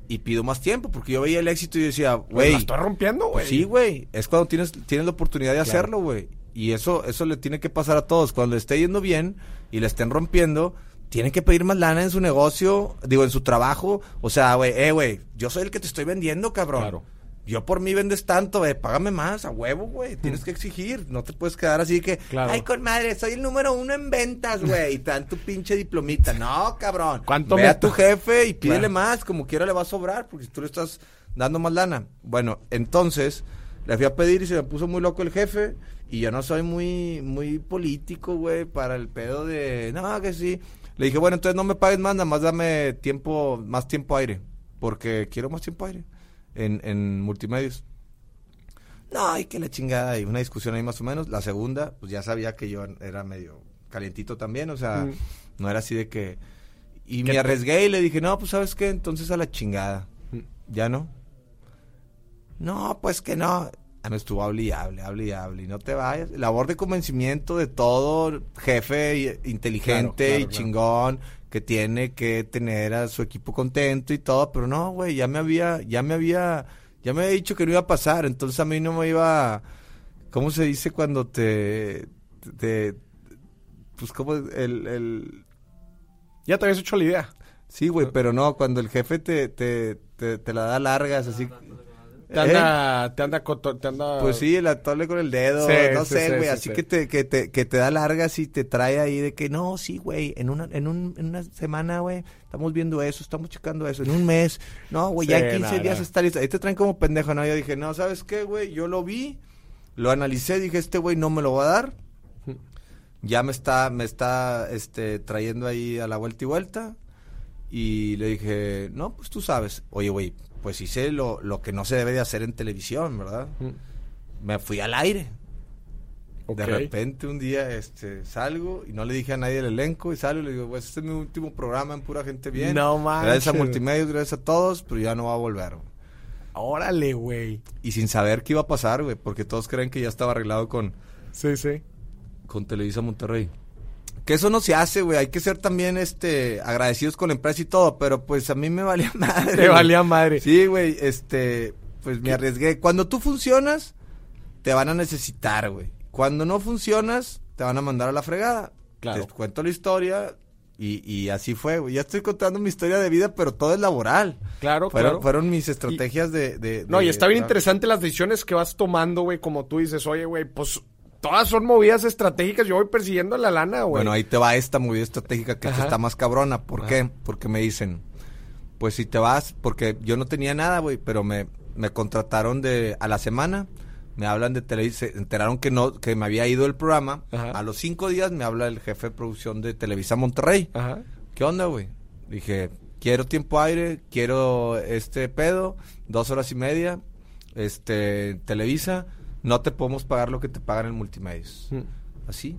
y pido más tiempo porque yo veía el éxito y decía, Güey, güey, la estoy rompiendo, güey. pues sí, güey. Es cuando tienes, tienes la oportunidad de Claro. hacerlo, güey. Y eso, eso le tiene que pasar a todos. Cuando le esté yendo bien y le estén rompiendo, tienen que pedir más lana en su negocio, digo, en su trabajo. O sea, güey, eh, güey, yo soy el que te estoy vendiendo, cabrón. Claro. Yo por mí vendes tanto, güey, págame más, a huevo, güey. Tienes que exigir, no te puedes quedar así que, Claro. ay, con madre, soy el número uno en ventas, güey, y te dan tu pinche diplomita. No, cabrón. ¿Cuánto Ve me a tu jefe y pídele Claro. más, como quiera le va a sobrar, porque tú le estás dando más lana. Bueno, entonces, le fui a pedir y se me puso muy loco el jefe, y yo no soy muy, muy político, güey, para el pedo de, no, que sí. Le dije, bueno, entonces no me pagues más, nada más dame tiempo, más tiempo aire, porque quiero más tiempo aire en, en multimedios. No, ay, que la chingada, y una discusión ahí más o menos. La segunda, pues ya sabía que yo era medio calientito también, o sea, Mm. no era así de que... Y me arriesgué y le dije, no, pues sabes qué, entonces a la chingada. Mm. ¿Ya no? No, pues que no. Ah, Me estuvo hable y hable, hable y hable. Y no te vayas. Labor de convencimiento de todo jefe y- inteligente Claro, claro, y claro. chingón que tiene que tener a su equipo contento y todo. Pero no, güey, ya me había, ya me había, ya me había dicho que no iba a pasar. Entonces a mí no me iba, ¿cómo se dice cuando te, te, pues como el, el, Ya te habías hecho la idea. Sí, güey, pero no, cuando el jefe te, te, te, te la da largas, así. Te ¿Eh? anda, te anda, te anda... Pues sí, el atole con el dedo, Sí, no sí, sé, güey, sí, así sí. Que, te, que, te, que te da largas y te trae ahí de que no, sí, güey, en una, en, un, en una semana, güey, estamos viendo eso, estamos checando eso, en un mes, no, güey, ya en 15 no, días está listo. Ahí te traen como pendejo, ¿no? Yo dije, no, ¿sabes qué, güey? Yo lo vi, lo analicé, dije, este güey no me lo va a dar. Ya me está, me está, este, trayendo ahí a la vuelta y vuelta. Y le dije, no, pues tú sabes. Oye, güey, pues hice lo, lo que no se debe de hacer en televisión, ¿verdad? Mm. Me fui al aire. De repente un día este salgo y no le dije a nadie del elenco y salgo y le digo, pues este es mi último programa en pura gente bien. No Gracias a manches. Multimedios, gracias a todos, pero ya no va a volver. Órale, güey. Y sin saber qué iba a pasar, güey, porque todos creen que ya estaba arreglado con, Sí, sí. con Televisa Monterrey. Que eso no se hace, güey. Hay que ser también este agradecidos con la empresa y todo, pero pues a mí me valía <laughs> madre. Te valía madre. Sí, güey, este, pues me arriesgué. Cuando tú funcionas, te van a necesitar, güey. Cuando no funcionas, te van a mandar a la fregada. Claro. Te cuento la historia y, y así fue, güey. Ya estoy contando mi historia de vida, pero todo es laboral. Claro, Fueron, claro. fueron mis estrategias de, de- No, y está bien interesante las decisiones que vas tomando, güey, como tú dices, oye, güey, pues todas son movidas estratégicas, yo voy persiguiendo la lana, güey. Bueno, ahí te va esta movida estratégica que está más cabrona. ¿Por qué? Porque me dicen, pues si te vas, porque yo no tenía nada, güey, pero me, me contrataron de a la semana, me hablan de Televisa, se enteraron que no, que me había ido el programa. Ajá. A los cinco días me habla el jefe de producción de Televisa Monterrey. Ajá. ¿Qué onda, güey? Dije, quiero tiempo aire, quiero este pedo, dos horas y media, este, Televisa, no te podemos pagar lo que te pagan en multimedios. Mm. Así.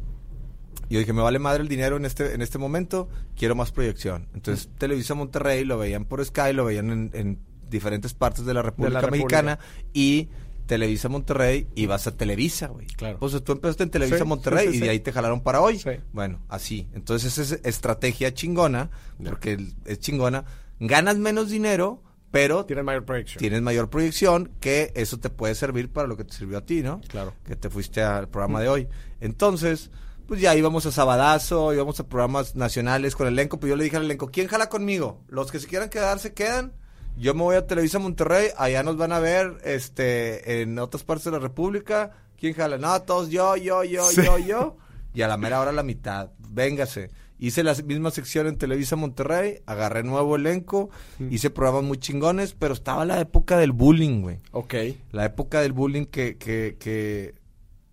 Yo dije, me vale madre el dinero en este, en este momento, quiero más proyección. Entonces, Televisa Monterrey lo veían por Sky, lo veían en, en diferentes partes de la República. Mexicana y Televisa Monterrey ibas a Televisa, güey. Claro. Pues tú empezaste en Televisa Sí, Monterrey sí, sí, y de ahí te jalaron para hoy. Bueno, así. Entonces, esa es estrategia chingona, porque es chingona. Ganas menos dinero, pero Tienen mayor proyección. tienes mayor proyección, que eso te puede servir para lo que te sirvió a ti, ¿no? Claro. Que te fuiste al programa de hoy. Entonces, pues ya íbamos a Sabadazo, íbamos a programas nacionales con el elenco, pues yo le dije al elenco, ¿quién jala conmigo? Los que se quieran quedar, se quedan. Yo me voy a Televisa Monterrey, allá nos van a ver este en otras partes de la República. ¿Quién jala? No, todos yo, yo, yo, Sí. yo, yo. Y a la mera hora la mitad. Véngase. Hice la misma sección en Televisa Monterrey, agarré nuevo elenco, hice programas muy chingones, pero estaba la época del bullying, güey. Ok. La época del bullying que, que, que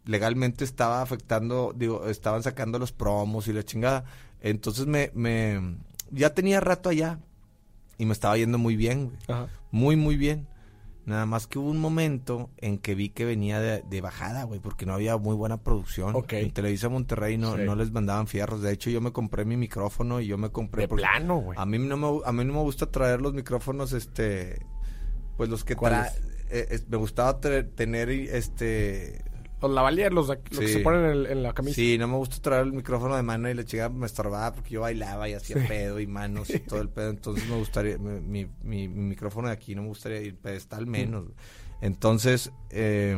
legalmente estaba afectando, digo, estaban sacando los promos y la chingada. Entonces me, me, ya tenía rato allá y me estaba yendo muy bien, güey. Ajá. Muy, muy bien. Nada más que hubo un momento en que vi que venía de, de bajada, güey, porque no había muy buena producción. En Televisa Monterrey no, Sí. no les mandaban fierros. De hecho, yo me compré mi micrófono y yo me compré... De plano, güey. A mí, no me, a mí no me gusta traer los micrófonos, este... Pues los que ¿Cuáles? trae... eh, me gustaba tener, este... Los lavaliers, los, de- los que Sí. se ponen en, en la camisa. Sí, no me gusta traer el micrófono de mano y la chica me estorbaba porque yo bailaba y hacía Sí. pedo y manos y todo el pedo. Entonces me gustaría, mi, mi, mi- mi micrófono de aquí no me gustaría ir pedestal menos. Entonces, eh,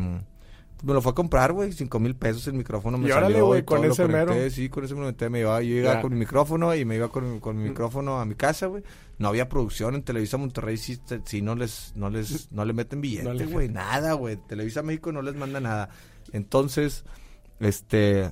me lo fue a comprar, güey, cinco mil pesos el micrófono. Me Y órale, güey, con ese conecté, mero. Sí, con ese me lo metí, me iba, yo Ya. con mi micrófono y me iba con, con mi micrófono a mi casa, güey. No había producción en Televisa Monterrey, te- sí no les, no les, no le meten No billete, le- güey, nada, güey. Televisa México no les manda nada. Entonces, este,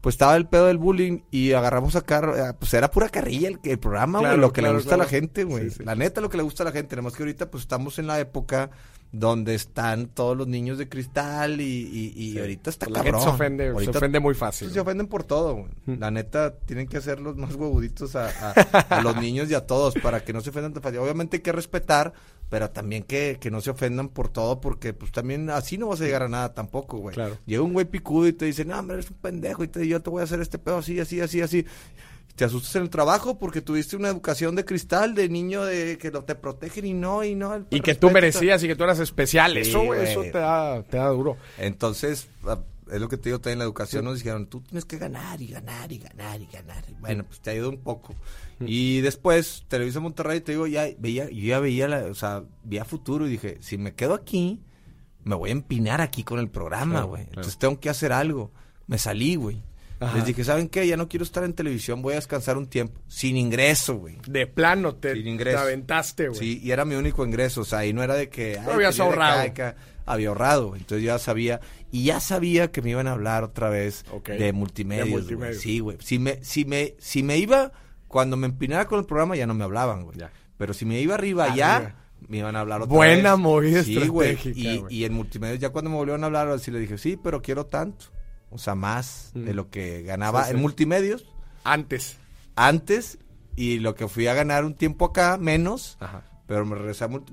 pues estaba el pedo del bullying y agarramos a car pues era pura carrilla el, el programa, güey, Claro, lo que claro, le gusta a la gente, güey. Sí, sí. La neta lo que le gusta a la gente, nada más que ahorita pues estamos en la época donde están todos los niños de cristal y, y, y Sí. ahorita está la cabrón. gente se ofende, Ahorita se ofende muy fácil. pues, se ofenden por todo, güey. La neta, tienen que hacer los más huevuditos a, a- a los <laughs> niños y a todos para que no se ofendan tan fácil. Obviamente hay que respetar, pero también que, que no se ofendan por todo, porque pues también así no vas a llegar a nada tampoco, güey. Claro. Llega un güey picudo y te dice, no, hombre, eres un pendejo, y te, yo te voy a hacer este pedo así, así, así, así. Te asustas en el trabajo porque tuviste una educación de cristal de niño de que te protegen y no, y no. y que tú merecías y que tú eras especial. eso, eso te da, te da duro. Entonces, ah, es lo que te digo también en la educación, nos dijeron, tú tienes que ganar y ganar y ganar y ganar. bueno, pues te ayudó un poco. Y después, Televisa Monterrey, te digo, ya veía, yo ya veía, la, o sea, veía futuro y dije, si me quedo aquí, me voy a empinar aquí con el programa, güey. Entonces tengo que hacer algo. Me salí, güey. Les dije, ¿saben qué? Ya no quiero estar en televisión, voy a descansar un tiempo. Sin ingreso, güey. De plano te, te aventaste, güey. Sí, y era mi único ingreso, o sea, y no era de que... No habías ahorrado. había ahorrado, entonces ya sabía, y ya sabía que me iban a hablar otra vez de multimedia. Sí, güey. Si me, si, me, si me iba, cuando me empinara con el programa ya no me hablaban, güey. Pero si me iba arriba ya me iban a hablar otra Buena vez. Buena movida sí, güey. Y, y, en multimedia ya cuando me volvieron a hablar, así le dije, sí, pero quiero tanto o sea, más de lo que ganaba en multimedios. Antes. Antes, y lo que fui a ganar un tiempo acá, menos. Ajá. Pero me,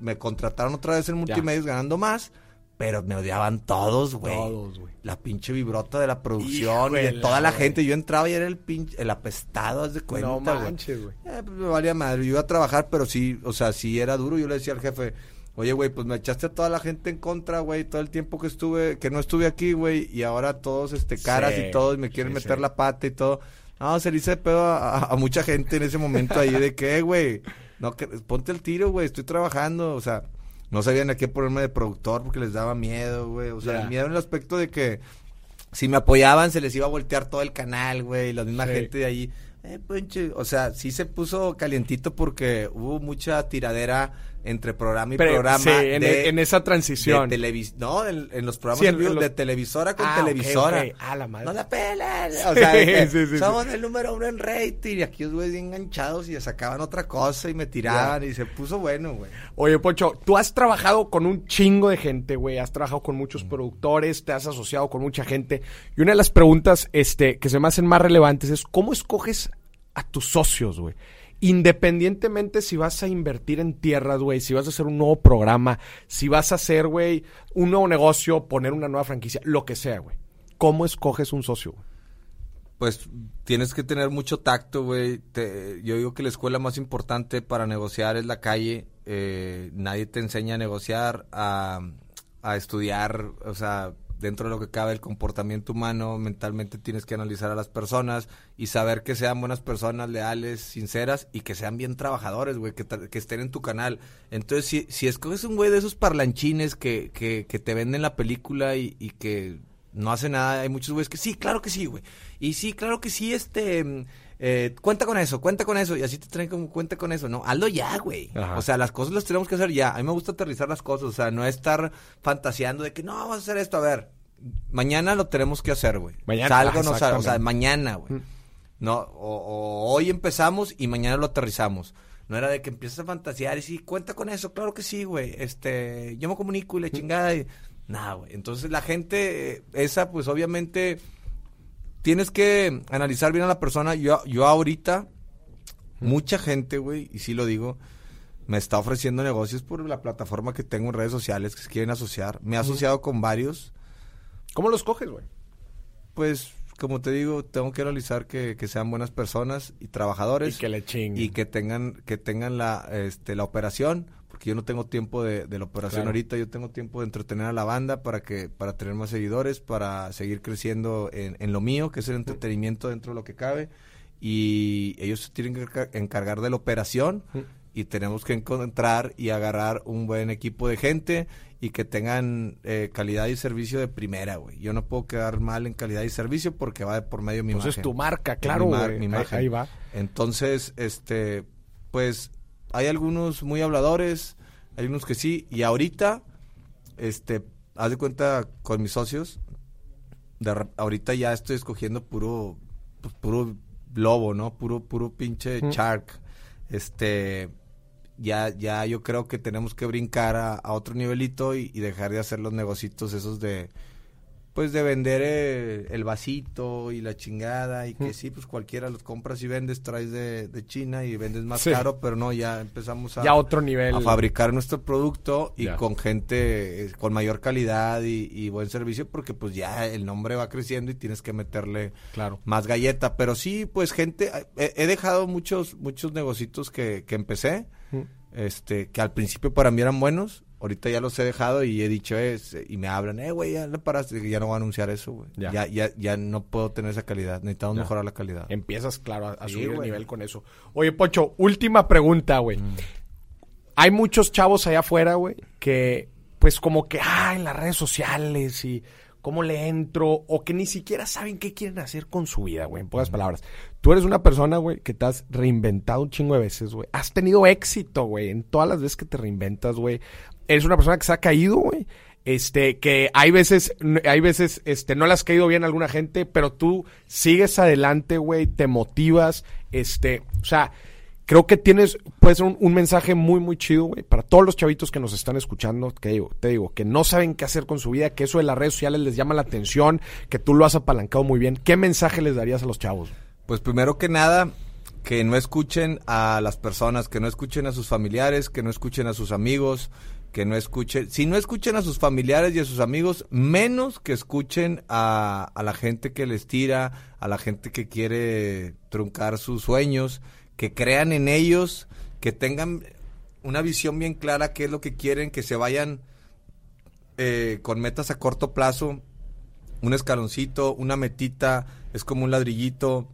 me contrataron otra vez en multimedios ganando más. Pero me odiaban todos, güey. Todos, güey. La pinche vibrota de la producción y de toda la gente. Yo entraba y era el pinche, el apestado, haz de cuenta, No manches, güey. Eh, pues me valía madre. Yo iba a trabajar, pero sí, o sea, sí era duro. Yo le decía al jefe, Oye, güey, pues me echaste a toda la gente en contra, güey, todo el tiempo que estuve, que no estuve aquí, güey, y ahora todos, este, caras y todos me quieren meter la pata y todo. No, se le hice pedo a, mucha gente en ese momento ahí de que, güey, no, que, ponte el tiro, güey, estoy trabajando, o sea, no sabían a qué ponerme de productor porque les daba miedo, güey, o sea, miedo en el aspecto de que si me apoyaban se les iba a voltear todo el canal, güey, la misma gente de ahí. Eh, o sea, sí se puso calientito porque hubo mucha tiradera entre programa y programa. Sí, en, esa transición. no, en, los programas de televisora con ah, televisora. Ah, la madre. No la pelan. O sea, somos el número uno en rating. Y aquí los güeyes enganchados y sacaban otra cosa y me tiraban. Y se puso bueno, güey. Oye, Pocho, tú has trabajado con un chingo de gente, güey. Has trabajado con muchos mm. productores, te has asociado con mucha gente. Y una de las preguntas este, que se me hacen más relevantes es: ¿cómo escoges a tus socios, güey? Independientemente si vas a invertir en tierras, güey, si vas a hacer un nuevo programa, si vas a hacer, güey, un nuevo negocio, poner una nueva franquicia, lo que sea, güey. ¿Cómo escoges un socio? Pues tienes que tener mucho tacto, güey. Yo digo que la escuela más importante para negociar es la calle. Eh, nadie te enseña a negociar, a, a estudiar, o sea, dentro de lo que cabe el comportamiento humano, mentalmente tienes que analizar a las personas y saber que sean buenas personas, leales, sinceras y que sean bien trabajadores, güey, que, estén en tu canal. Entonces, si, si escoges un güey de esos parlanchines que, que, que te venden la película y, y que no hace nada, hay muchos güeyes que sí, claro que sí, güey. Y sí, claro que sí, este... Eh, cuenta con eso, cuenta con eso, y así te traen como cuenta con eso, ¿no? Hazlo ya, güey. O sea, las cosas las tenemos que hacer ya. A mí me gusta aterrizar las cosas, o sea, no estar fantaseando de que no, vamos a hacer esto, a ver, mañana lo tenemos que hacer, güey. Mañana. Salgo, no o sea, mañana, güey. Mm. No, o, hoy empezamos y mañana lo aterrizamos. No era de que empieces a fantasear y sí, cuenta con eso, claro que sí, güey. Este, yo me comunico y la mm. chingada y... Nada, güey. Entonces la gente, esa, pues obviamente tienes que analizar bien a la persona. Yo, yo ahorita, mucha gente, güey, y sí lo digo, me está ofreciendo negocios por la plataforma que tengo en redes sociales que se quieren asociar. Me he asociado con varios. ¿Cómo los coges, güey? Pues, como te digo, tengo que analizar que, sean buenas personas y trabajadores. Y que le chinguen. Y que tengan, que tengan la, este, la operación porque yo no tengo tiempo de, la operación ahorita, yo tengo tiempo de entretener a la banda para que para tener más seguidores, para seguir creciendo en, en lo mío, que es el entretenimiento dentro de lo que cabe, y ellos se tienen que encargar de la operación y tenemos que encontrar y agarrar un buen equipo de gente y que tengan eh, calidad y servicio de primera, güey. Yo no puedo quedar mal en calidad y servicio porque va por medio de mi pues es tu marca, claro, mi, Ahí, va. Entonces, este, pues hay algunos muy habladores, hay unos que sí, y ahorita, este, haz de cuenta con mis socios, de, ahorita ya estoy escogiendo puro, pues, puro lobo, ¿no? Puro, puro pinche shark. Este, ya, ya yo creo que tenemos que brincar a, otro nivelito y, dejar de hacer los negocitos esos de, pues de vender eh, el vasito y la chingada y que sí, pues cualquiera los compras y vendes, traes de, de China y vendes más Sí. caro, pero no, ya empezamos a, Ya otro nivel. a fabricar nuestro producto y Ya. con gente eh, con mayor calidad y, y buen servicio porque pues ya el nombre va creciendo y tienes que meterle Claro. más galleta, pero sí, pues gente, he, he dejado muchos muchos negocios que, que empecé, Mm. este, que al principio para mí eran buenos, ahorita ya los he dejado y he dicho, es, y me hablan, eh, güey, ya le paraste, ya no voy a anunciar eso, güey, Ya. ya. Ya, ya, no puedo tener esa calidad, necesitamos Ya. mejorar la calidad. Empiezas, claro, a, a Sí, subir el güey. nivel con eso. Oye, Pocho, última pregunta, güey. Mm. Hay muchos chavos allá afuera, güey, que pues como que, ah, en las redes sociales y cómo le entro, o que ni siquiera saben qué quieren hacer con su vida, güey, en pocas palabras. Tú eres una persona, güey, que te has reinventado un chingo de veces, güey. Has tenido éxito, güey, en todas las veces que te reinventas, güey. Eres una persona que se ha caído, güey. Este, que hay veces, hay veces, este, no le has caído bien a alguna gente, pero tú sigues adelante, güey, te motivas, este, o sea, creo que tienes, puede ser un, un mensaje muy, muy chido, güey, para todos los chavitos que nos están escuchando, que digo, te digo, que no saben qué hacer con su vida, que eso de las redes sociales les llama la atención, que tú lo has apalancado muy bien. ¿Qué mensaje les darías a los chavos? Pues primero que nada, que no escuchen a las personas, que no escuchen a sus familiares, que no escuchen a sus amigos, que no escuchen, si no escuchen a sus familiares y a sus amigos, menos que escuchen a, a la gente que les tira, a la gente que quiere truncar sus sueños, que crean en ellos, que tengan una visión bien clara qué es lo que quieren, que se vayan eh, con metas a corto plazo, un escaloncito, una metita, es como un ladrillito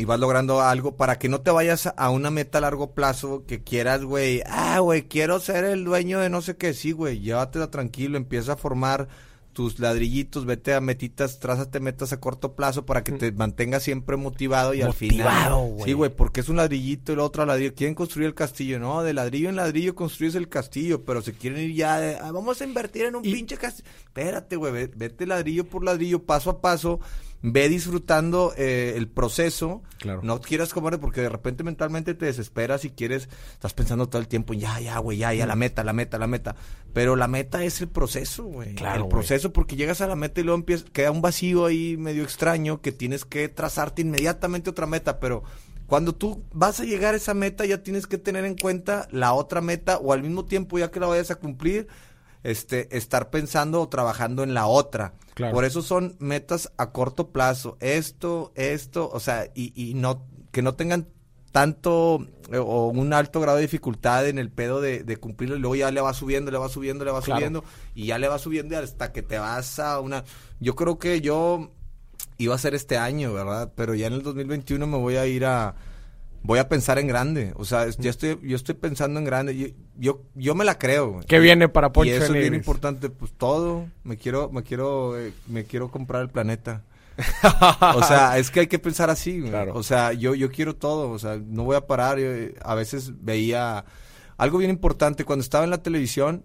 y vas logrando algo para que no te vayas a- una meta a largo plazo que quieras, güey, ah, güey, quiero ser el dueño de no sé qué, sí, güey, llévatela tranquilo, empieza a formar tus ladrillitos, vete a metitas, trázate metas a corto plazo para que te mantengas siempre motivado y al Motivado, final. güey. Sí, güey, porque es un ladrillito y el otro ladrillo. Quieren construir el castillo, ¿no? De ladrillo en ladrillo construyes el castillo, pero se quieren ir ya de, "Ah, vamos a invertir en un Y- pinche castillo. Espérate, güey, ve- vete ladrillo por ladrillo, paso a paso, ve disfrutando eh, el proceso. Claro. No quieras comer porque de repente mentalmente te desesperas y quieres, estás pensando todo el tiempo, ya, ya, güey, ya, ya, la meta, la meta, la meta. Pero la meta es el proceso, güey. Claro, El proceso porque llegas a la meta y luego empieza, queda un vacío ahí medio extraño que tienes que trazarte inmediatamente otra meta, pero cuando tú vas a llegar a esa meta ya tienes que tener en cuenta la otra meta o al mismo tiempo ya que la vayas a cumplir, este, estar pensando o trabajando en la otra. Claro. Por eso son metas a corto plazo. Esto, esto, o sea, y, y no, que no tengan tanto eh, o un alto grado de dificultad en el pedo de, de cumplirlo y luego ya le va subiendo, le va subiendo, le va Claro. subiendo y ya le va subiendo hasta que te vas a una... Yo creo que yo iba a ser este año, ¿verdad? Pero ya en el 2021 me voy a ir a... Voy a pensar en grande, o sea, ya estoy, yo estoy pensando en grande, yo, yo, yo me la creo. ¿Qué viene para Poncho Y eso es bien importante, pues todo, me quiero, me quiero, eh, me quiero comprar el planeta. <laughs> O sea, es que hay que pensar así. Claro. O sea, yo, yo quiero todo, o sea, no voy a parar. yo, a veces veía algo bien importante cuando estaba en la televisión,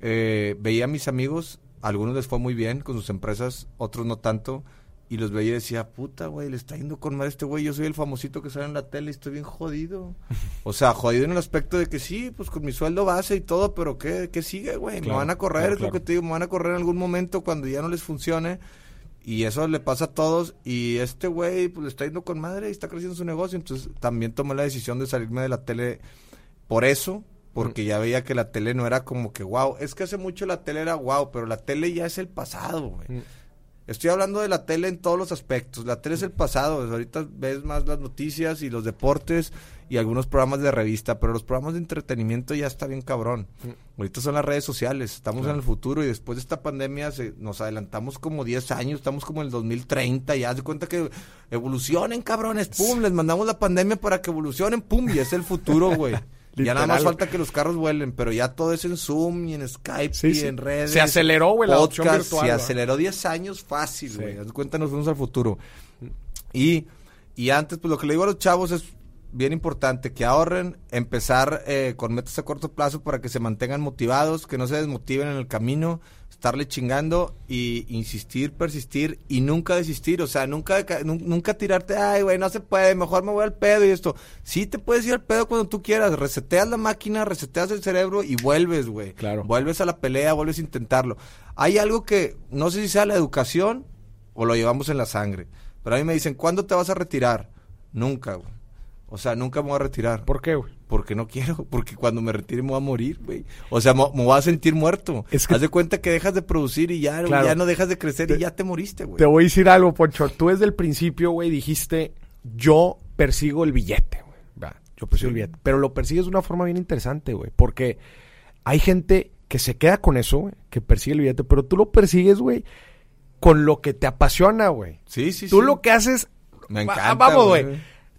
eh, veía a mis amigos, a algunos les fue muy bien con sus empresas, otros no tanto. Y los veía y decía, puta, güey, le está yendo con madre este güey. Yo soy el famosito que sale en la tele y estoy bien jodido. <laughs> O sea, jodido en el aspecto de que sí, pues con mi sueldo base y todo, pero ¿qué, qué sigue, güey? Claro, me van a correr, claro, es lo que te digo, me van a correr en algún momento cuando ya no les funcione. Y eso le pasa a todos. Y este güey, pues le está yendo con madre y está creciendo su negocio. Entonces también tomé la decisión de salirme de la tele por eso. Porque ya veía que la tele no era como que wow. Es que hace mucho la tele era wow, pero la tele ya es el pasado, güey. Mm. Estoy hablando de la tele en todos los aspectos. La tele es el pasado. Ahorita ves más las noticias y los deportes y algunos programas de revista, pero los programas de entretenimiento ya está bien cabrón. Ahorita son las redes sociales. Estamos en el futuro y después de esta pandemia se- nos adelantamos como 10 años. Estamos como en el 2030. Ya de cuenta que evolucionen, cabrones. Pum, les mandamos la pandemia para que evolucionen. Pum, y es el futuro, güey. <laughs> Ya nada más falta que los carros vuelen, pero ya todo es en Zoom y en Skype Sí, y sí. en redes. Se aceleró, güey, la podcast, virtual, Se aceleró 10 años fácil, Sí. güey. De cuenta, nos fuimos al futuro. Y, y antes, pues lo que le digo a los chavos es bien importante que ahorren, empezar eh, con metas a corto plazo para que se mantengan motivados, que no se desmotiven en el camino. Estarle chingando y insistir, persistir y nunca desistir. O sea, nunca, nunca tirarte, ay, güey, no se puede, mejor me voy al pedo y esto. Sí te puedes ir al pedo cuando tú quieras. Reseteas la máquina, reseteas el cerebro y vuelves, güey. Claro. Vuelves a la pelea, vuelves a intentarlo. Hay algo que, no sé si sea la educación o lo llevamos en la sangre. Pero a mí me dicen, ¿cuándo te vas a retirar? Nunca, güey. O sea, nunca me voy a retirar. ¿Por qué, güey? Porque no quiero, <laughs> porque cuando me retire me voy a morir, güey. O sea, me, voy a sentir muerto. Es que... Haz de cuenta que dejas de producir y ya, ya no dejas de crecer y ya te moriste, güey. Te voy a decir algo, Poncho. Tú desde el principio, güey, dijiste, yo persigo el billete, güey. Yo persigo el billete. Pero lo persigues de una forma bien interesante, güey. Porque hay gente que se queda con eso, güey, que persigue el billete, pero tú lo persigues, güey, con lo que te apasiona, güey. Sí, sí, Tú lo que haces... Me encanta, Vamos, güey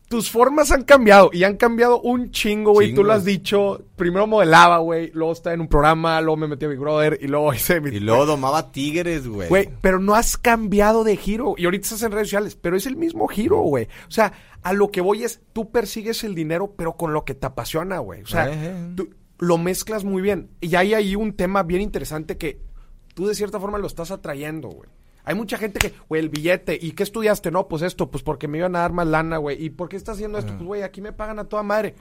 tus formas han cambiado y han cambiado un chingo, güey. Tú lo has dicho. Primero modelaba, güey. Luego estaba en un programa, luego me metí a Big Brother y luego <laughs> hice mi... Y luego <laughs> domaba tigres, güey. Güey, pero no has cambiado de giro. Y ahorita estás en redes sociales, pero es el mismo giro, güey. O sea, a lo que voy es, tú persigues el dinero, pero con lo que te apasiona, güey. O sea, tú lo mezclas muy bien. Y hay ahí un tema bien interesante que tú de cierta forma lo estás atrayendo, güey. Hay mucha gente que, güey, el billete, ¿y qué estudiaste? No, pues esto, pues porque me iban a dar más lana, güey. ¿Y por qué estás haciendo esto? Pues, güey, aquí me pagan a toda madre.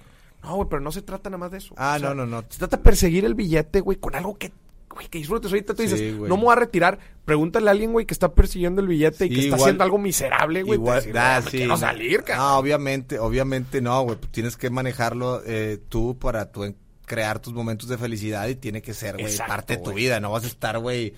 No, güey, pero no se trata nada más de eso. Ah, no, no, no. Se trata de perseguir el billete, güey, con algo que, güey, que disfrutes. Ahorita tú dices, no me voy a retirar. Pregúntale a alguien, güey, que está persiguiendo el billete y que está haciendo algo miserable, güey. Igual, ah, sí, no, salir, No, obviamente, obviamente no, güey. Pues tienes que manejarlo eh, tú para tu crear tus momentos de felicidad y tiene que ser, güey, parte de tu vida. No vas a estar, güey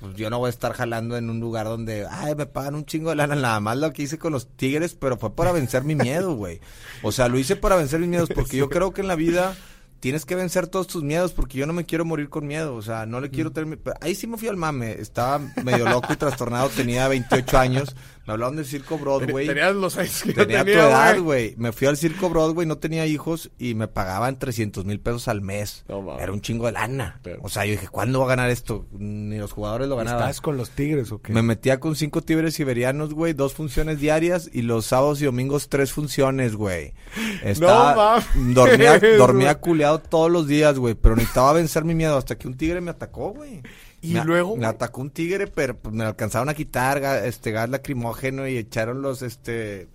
pues yo no voy a estar jalando en un lugar donde, ay, me pagan un chingo de lana, nada más lo que hice con los tigres, pero fue para vencer mi miedo, güey. O sea, lo hice para vencer mis miedos, porque yo creo que en la vida tienes que vencer todos tus miedos porque yo no me quiero morir con miedo, o sea, no le quiero tener... Ahí sí me fui al mame, estaba medio loco y trastornado, tenía 28 años, me hablaban del circo Broadway. Tenías los años que tenía, tu edad, güey. Me fui al circo Broadway, no tenía hijos y me pagaban 300 mil pesos al mes. Era un chingo de lana. O sea, yo dije, ¿cuándo va a ganar esto? Ni los jugadores lo ganaban. ¿Estás con los tigres o qué? Me metía con cinco tigres siberianos, güey, dos funciones diarias y los sábados y domingos tres funciones, güey. <laughs> Estaba, no, dormía, dormía <laughs> culeado todos los días, güey, pero necesitaba vencer mi miedo hasta que un tigre me atacó, güey. Y luego. Me atacó un tigre, pero pues, me alcanzaron a quitar este gas lacrimógeno y echaron los, este,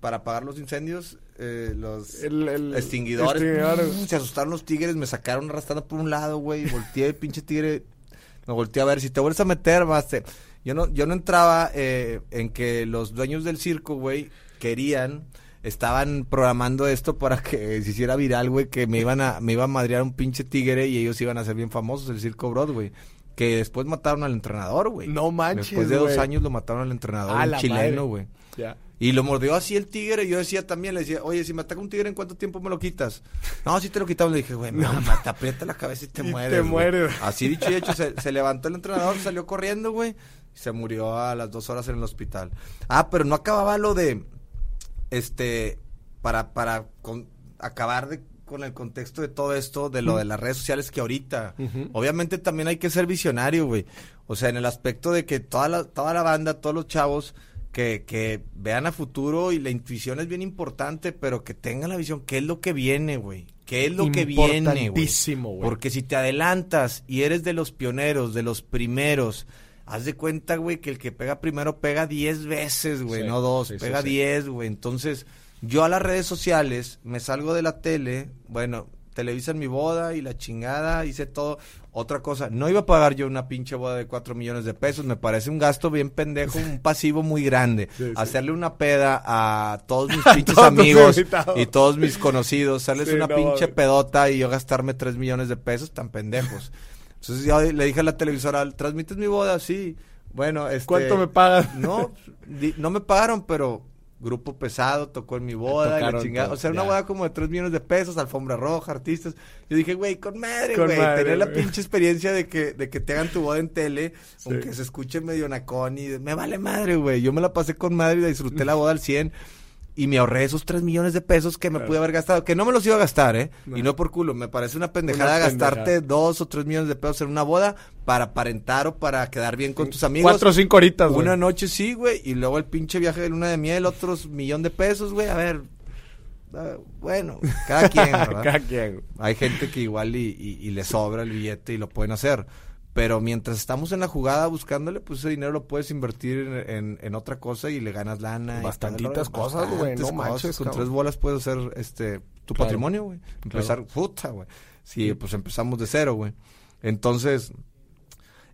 para apagar los incendios, eh, los extinguidores. se asustaron los tigres, me sacaron arrastrando por un lado, güey. Volteé el <laughs> pinche tigre, me volteé a ver, si te vuelves a meter, vas Yo no, yo no entraba eh, en que los dueños del circo, güey, querían estaban programando esto para que se hiciera viral, güey, que me iban a me iba a madrear un pinche tigre y ellos iban a ser bien famosos, el circo Broadway. Que después mataron al entrenador, güey. No manches, Después de dos años lo mataron al entrenador, un chileno, güey. Ya. Y lo mordió así el tigre. Y yo decía también, le decía, oye, si me ataca un tigre, ¿en cuánto tiempo me lo quitas? No, si te lo quitamos. Le dije, güey, no, te aprieta la cabeza y te <laughs> mueres. Te mueres. Así dicho y hecho, <laughs> se, levantó el entrenador, salió corriendo, güey. Y se murió a las dos horas en el hospital. Ah, pero no acababa lo de. Este. Para, para acabar de con el contexto de todo esto, de lo de las redes sociales que ahorita, obviamente también hay que ser visionario, güey. O sea, en el aspecto de que toda la, toda la banda, todos los chavos, que, que vean a futuro y la intuición es bien importante, pero que tengan la visión, ¿qué es lo que viene, güey? ¿Qué es lo que viene, güey? Porque si te adelantas y eres de los pioneros, de los primeros, haz de cuenta, güey, que el que pega primero pega 10 veces, güey, no dos, pega 10, güey. Entonces yo a las redes sociales me salgo de la tele, bueno, televisan mi boda y la chingada, hice todo. Otra cosa, no iba a pagar yo una pinche boda de cuatro millones de pesos, me parece un gasto bien pendejo, un pasivo muy grande. Hacerle una peda a todos mis <laughs> pinches amigos y todos mis conocidos, hacerles una pinche pedota y yo gastarme tres millones de pesos, tan pendejos. Entonces yo le dije a la televisora, ¿transmites mi boda? Sí. Bueno, este... ¿Cuánto me pagan? No, no me pagaron, pero grupo pesado, tocó en mi boda, la chingada. o sea, una boda como de 3 millones de pesos, alfombra roja, artistas. Yo dije, güey, con madre, güey. Tener la pinche experiencia de que, de que te hagan tu boda en tele, aunque se escuche medio nacón y me vale madre, güey. Yo me la pasé con madre y disfruté la boda al 100 y me ahorré esos 3 millones de pesos que me pude haber gastado, que no me los iba a gastar, ¿eh? Y no por culo, me parece una pendejada gastarte 2 o 3 millones de pesos en una boda para aparentar o para quedar bien con tus amigos. 4 o 5 horitas, güey. Una noche sí, güey, y luego el pinche viaje de luna de miel, otros millón de pesos, güey, a ver. Ah, bueno, cada quien, <laughs> ¿verdad? cada quien. Hay gente que igual y, y, y le sobra el billete y lo pueden hacer Pero mientras estamos en la jugada buscándole, pues ese dinero lo puedes invertir en, en- en otra cosa y le ganas lana. y Bastantitas cosas, güey, no manches. Con cabrón. tres bolas puedes hacer este tu Claro. patrimonio, güey. Empezar, puta, güey. Sí, pues empezamos de cero, güey. Entonces,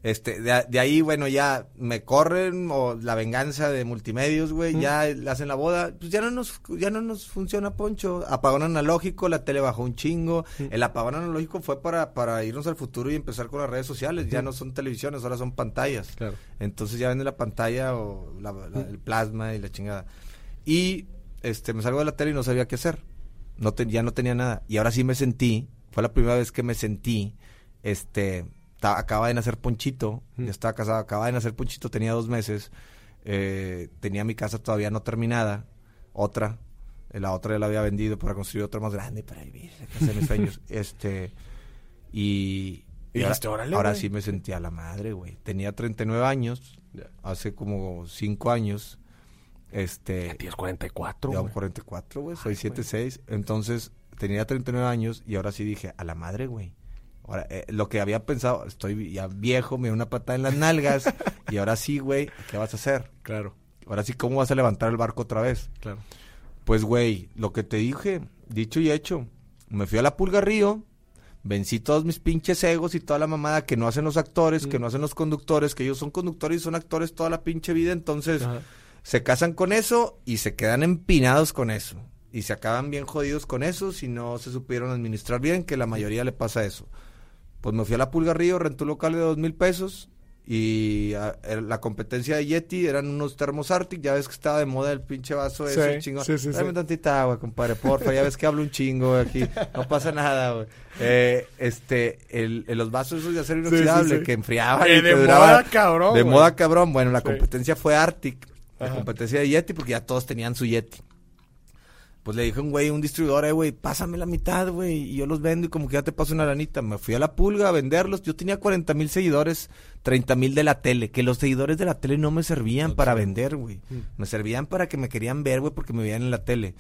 este, de, de ahí, bueno, ya me corren o la venganza de multimedios, güey, ya le hacen la boda, pues ya no nos, ya no nos funciona Poncho, apagón analógico, la tele bajó un chingo, el apagón analógico fue para, para irnos al futuro y empezar con las redes sociales, ya no son televisiones, ahora son pantallas, Claro. entonces ya venden la pantalla o la- la- el plasma y la chingada, y este, me salgo de la tele y no sabía qué hacer, no te- ya no tenía nada, y ahora sí me sentí, fue la primera vez que me sentí, este, acaba de nacer Ponchito, ya estaba casado, acaba de nacer Ponchito, tenía dos meses, eh, tenía mi casa todavía no terminada, otra, la otra ya la había vendido para construir otra más grande para vivir, de mis sueños, <laughs> este, y, Y y ahora, sí me sentía la madre, güey, tenía 39 años, Ya. hace como 5 años, este, Tienes 44, ya güey. 44, güey. Soy 7'6". Entonces, tenía 39 años y ahora sí dije, a la madre, güey. Ahora, eh, lo que había pensado, estoy ya viejo, me dio una patada en las nalgas <laughs> y ahora sí, güey, ¿qué vas a hacer? Claro, Ahora sí, ¿cómo vas a levantar el barco otra vez? claro. Pues, güey, lo que te dije, dicho y hecho, me fui a la Pulga Río, vencí todos mis pinches egos y toda la mamada que no hacen los actores, que no hacen los conductores, que ellos son conductores y son actores toda la pinche vida, entonces Ajá. se casan con eso y se quedan empinados con eso. Y se acaban bien jodidos con eso si no se supieron administrar bien, que la mayoría le pasa eso. Pues me fui a la Pulga Río, renté un local de dos mil pesos y ah, la competencia de Yeti eran unos termos Arctic, ya ves que estaba de moda el pinche vaso Sí, ese chingón. sí, sí, Dame tantita agua, compadre, porfa, ya ves que hablo un chingo aquí, no pasa nada, güey. Eh, este, el, el- los vasos esos de acero inoxidable que enfriaban Eh, y que de duraban- moda, cabrón, De moda cabrón, bueno, la competencia fue Arctic, la competencia de Yeti porque ya todos tenían su Yeti. Pues le dije a un güey, un distribuidor, eh, güey, pásame la mitad, güey, y yo los vendo y como que ya te paso una lanita. Me fui a la pulga a venderlos. Yo tenía 40 mil seguidores, 30 mil de la tele, que los seguidores de la tele no me servían para vender, güey. Me servían para que me querían ver, güey, porque me veían en la tele.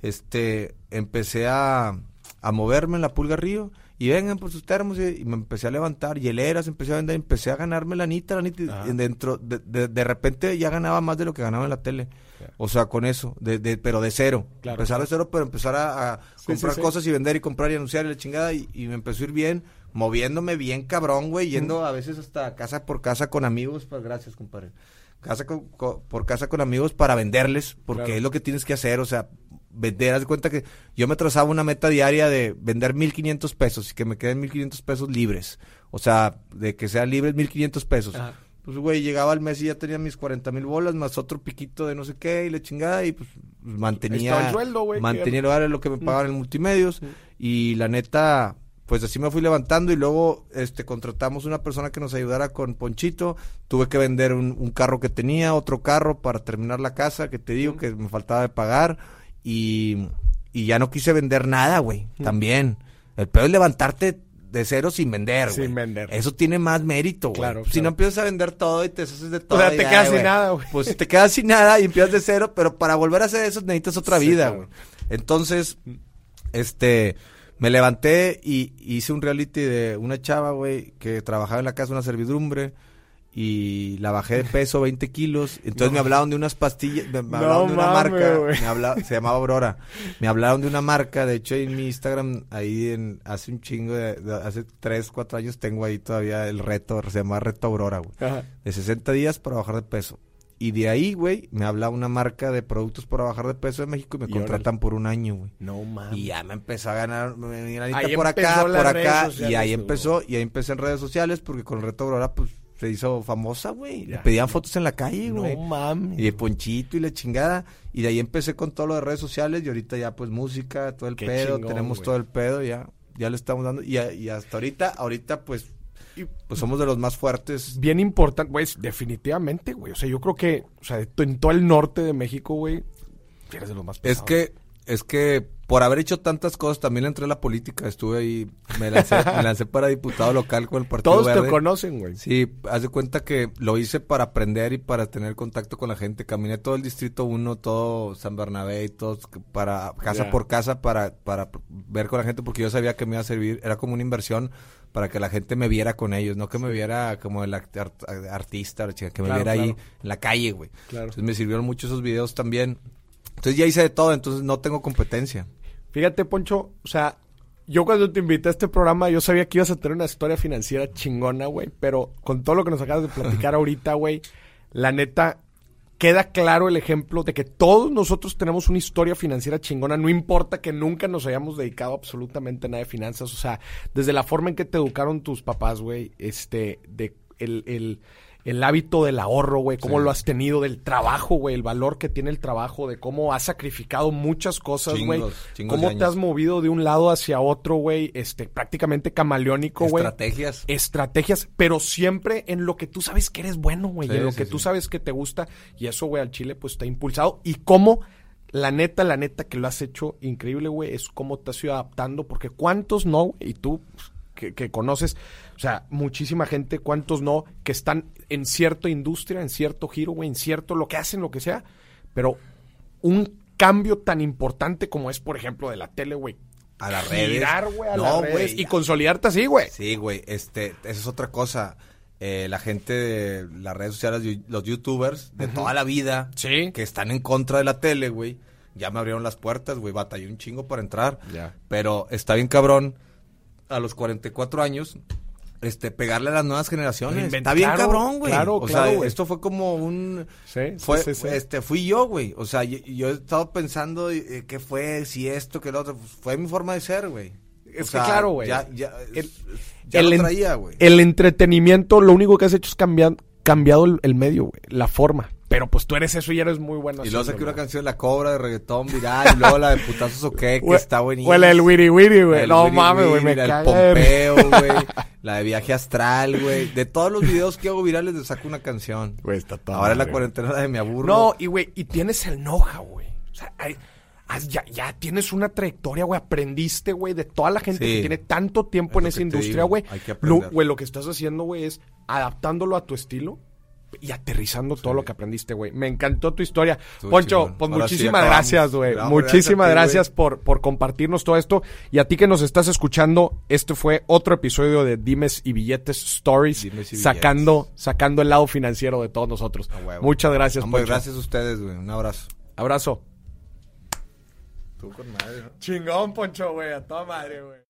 Este, empecé a, a moverme en la pulga río y vengan por sus termos y, y me empecé a levantar hieleras, empecé a vender, empecé a ganarme la anita, la anita, y dentro, de, de, de repente ya ganaba más de lo que ganaba en la tele. O sea, con eso, de, de, pero de cero. Claro, empezar claro. de cero, pero empezar a, a Sí, comprar sí, sí. cosas y vender y comprar y anunciar y la chingada. Y, y me empezó a ir bien, moviéndome bien cabrón, güey, yendo a veces hasta casa por casa con amigos. Pues, gracias, compadre. Casa con- co- por casa con amigos para venderles, porque es lo que tienes que hacer. O sea, vender, haz de cuenta que yo me trazaba una meta diaria de vender 1500 pesos y que me queden 1500 pesos libres. O sea, de que sean libres 1500 pesos. Ajá. Pues, güey, llegaba al mes y ya tenía mis 40 mil bolas, más otro piquito de no sé qué, y la chingada, y pues mantenía. el sueldo, güey, Mantenía que- el horario, lo que me pagaban en multimedios, y la neta, pues así me fui levantando, y luego este contratamos una persona que nos ayudara con Ponchito. Tuve que vender un, un carro que tenía, otro carro para terminar la casa, que te digo que me faltaba de pagar, y, y ya no quise vender nada, güey, también. El peor es levantarte de cero sin vender, Sin güey. vender. Eso tiene más mérito, güey. Claro, Si claro. no empiezas a vender todo y te haces de todo. sea, te quedas sin nada, güey. Pues te quedas sin nada y empiezas de cero, pero para volver a hacer eso necesitas otra Sí, vida, güey. Entonces, este, me levanté y hice un reality de una chava, güey, que trabajaba en la casa de una servidumbre y la bajé de peso 20 kilos. Entonces me hablaron de unas pastillas, me, me No hablaron de una marca, me habla- se llamaba Aurora. Me hablaron de una marca, de hecho en mi Instagram, ahí en, hace un chingo, de, de- hace 3, 4 años tengo ahí todavía el reto, se llama Reto Aurora, güey Ajá. de 60 días para bajar de peso. Y de ahí, güey, me habla una marca de productos para bajar de peso de México y me Y contratan por un año, güey. No mames. Y ya me empezó a ganar me venía la Ahí por acá, por acá, y ahí empezó, y ahí empecé en redes sociales porque con el reto Aurora, pues, se hizo famosa, güey. Le pedían fotos en la calle, No güey. mames. Y de Ponchito y la chingada. Y de ahí empecé con todo lo de redes sociales y ahorita ya pues música, todo el Qué pedo, chingón, tenemos todo el pedo, ya, ya le estamos dando. Y, hasta ahorita, ahorita pues, pues somos de los más fuertes. Bien importante, güey, definitivamente, güey. O sea, yo creo que, o sea, en todo el norte de México, güey, eres de los más Es pesados. que, es que por haber hecho tantas cosas, también entré a la política. Estuve ahí, me lancé, <laughs> me lancé para diputado local con el Partido Todos Verde. te conocen, güey. Sí, haz de cuenta que lo hice para aprender y para tener contacto con la gente. Caminé todo el Distrito 1, todo San Bernabé y todo, para casa por casa para, para ver con la gente porque yo sabía que me iba a servir. Era como una inversión para que la gente me viera con ellos, no que me viera como el art- artista, que me Claro, viera ahí en la calle, güey. Claro. Entonces me sirvieron mucho esos videos también. Entonces ya hice de todo, entonces no tengo competencia. Fíjate, Poncho, o sea, yo cuando te invité a este programa, yo sabía que ibas a tener una historia financiera chingona, güey, pero con todo lo que nos acabas de platicar <laughs> ahorita, güey, la neta, queda claro el ejemplo de que todos nosotros tenemos una historia financiera chingona, no importa que nunca nos hayamos dedicado absolutamente a nada de finanzas, o sea, desde la forma en que te educaron tus papás, güey, este, de el, el, el hábito del ahorro, güey, cómo Sí. lo has tenido, del trabajo, güey, el valor que tiene el trabajo, de cómo has sacrificado muchas cosas, güey, cómo te has movido de un lado hacia otro, güey, este, prácticamente camaleónico, güey. Estrategias. Estrategias, pero siempre en lo que tú sabes que eres bueno, güey, y Sí, en lo sí, que tú sabes que te gusta, y eso, güey, al Chile, pues, te ha impulsado, y cómo, la neta, la neta, que lo has hecho increíble, güey, es cómo te has ido adaptando, porque cuántos no, güey, y tú, pues, que, que conoces, o sea, muchísima gente, cuántos no, que están en cierta industria, en cierto giro, güey, en cierto, lo que hacen, lo que sea, pero un cambio tan importante como es, por ejemplo, de la tele, güey. A las redes. Girar, güey, a No, las redes y consolidarte así, güey. Sí, güey, este, esa es otra cosa. Eh, la gente de las redes sociales, los youtubers de toda la vida, Sí. que están en contra de la tele, güey, ya me abrieron las puertas, güey, batallé un chingo para entrar. Ya. Pero está bien cabrón, a los 44 años, este, pegarle a las nuevas generaciones. Está bien claro, cabrón, güey. claro, o claro, sea, esto fue como un... Sí, sí, fue, sí, este, fui yo, güey. O sea, yo, yo he estado pensando eh, qué fue, si esto, qué lo otro. Pues, fue mi forma de ser, güey. Es O que sea, claro, güey. Ya, ya, El- ya el lo traía, güey. El entretenimiento, lo único que has hecho es cambiar, cambiado el, el medio, güey, la forma. Pero pues tú eres eso y eres muy bueno. Y luego saqué una canción, La Cobra, de reggaetón viral, y luego la de Putazos o qué, que Güey, está buenísima. Huele el wiri wiri, güey. El No mames, güey, me de- Pompeo, güey. La de Viaje Astral, güey. De todos los videos que hago virales, le saco una canción. Güey, está toda Ahora la cuarentena de Me Aburro. No, y güey, y tienes el know-how, güey. O sea, hay- ya, ya tienes una trayectoria, güey. Aprendiste, güey, de toda la gente Sí. que tiene tanto tiempo Es en esa industria, güey. hay que Lo, aprender. güey, lo que estás haciendo, güey, es adaptándolo a tu estilo y aterrizando todo lo que aprendiste, güey. Me encantó tu historia. Poncho, pues Ahora muchísimas gracias, güey. Muchísimas gracias ti, por, por compartirnos todo esto. Y a ti que nos estás escuchando, este fue otro episodio de Dimes y Billetes Stories, y sacando, sacando el lado financiero de todos nosotros. Muchas gracias, Poncho. gracias a ustedes, güey. Un abrazo. Abrazo. Tú con madre, ¿no? Chingón, Poncho, güey. A toda madre, güey.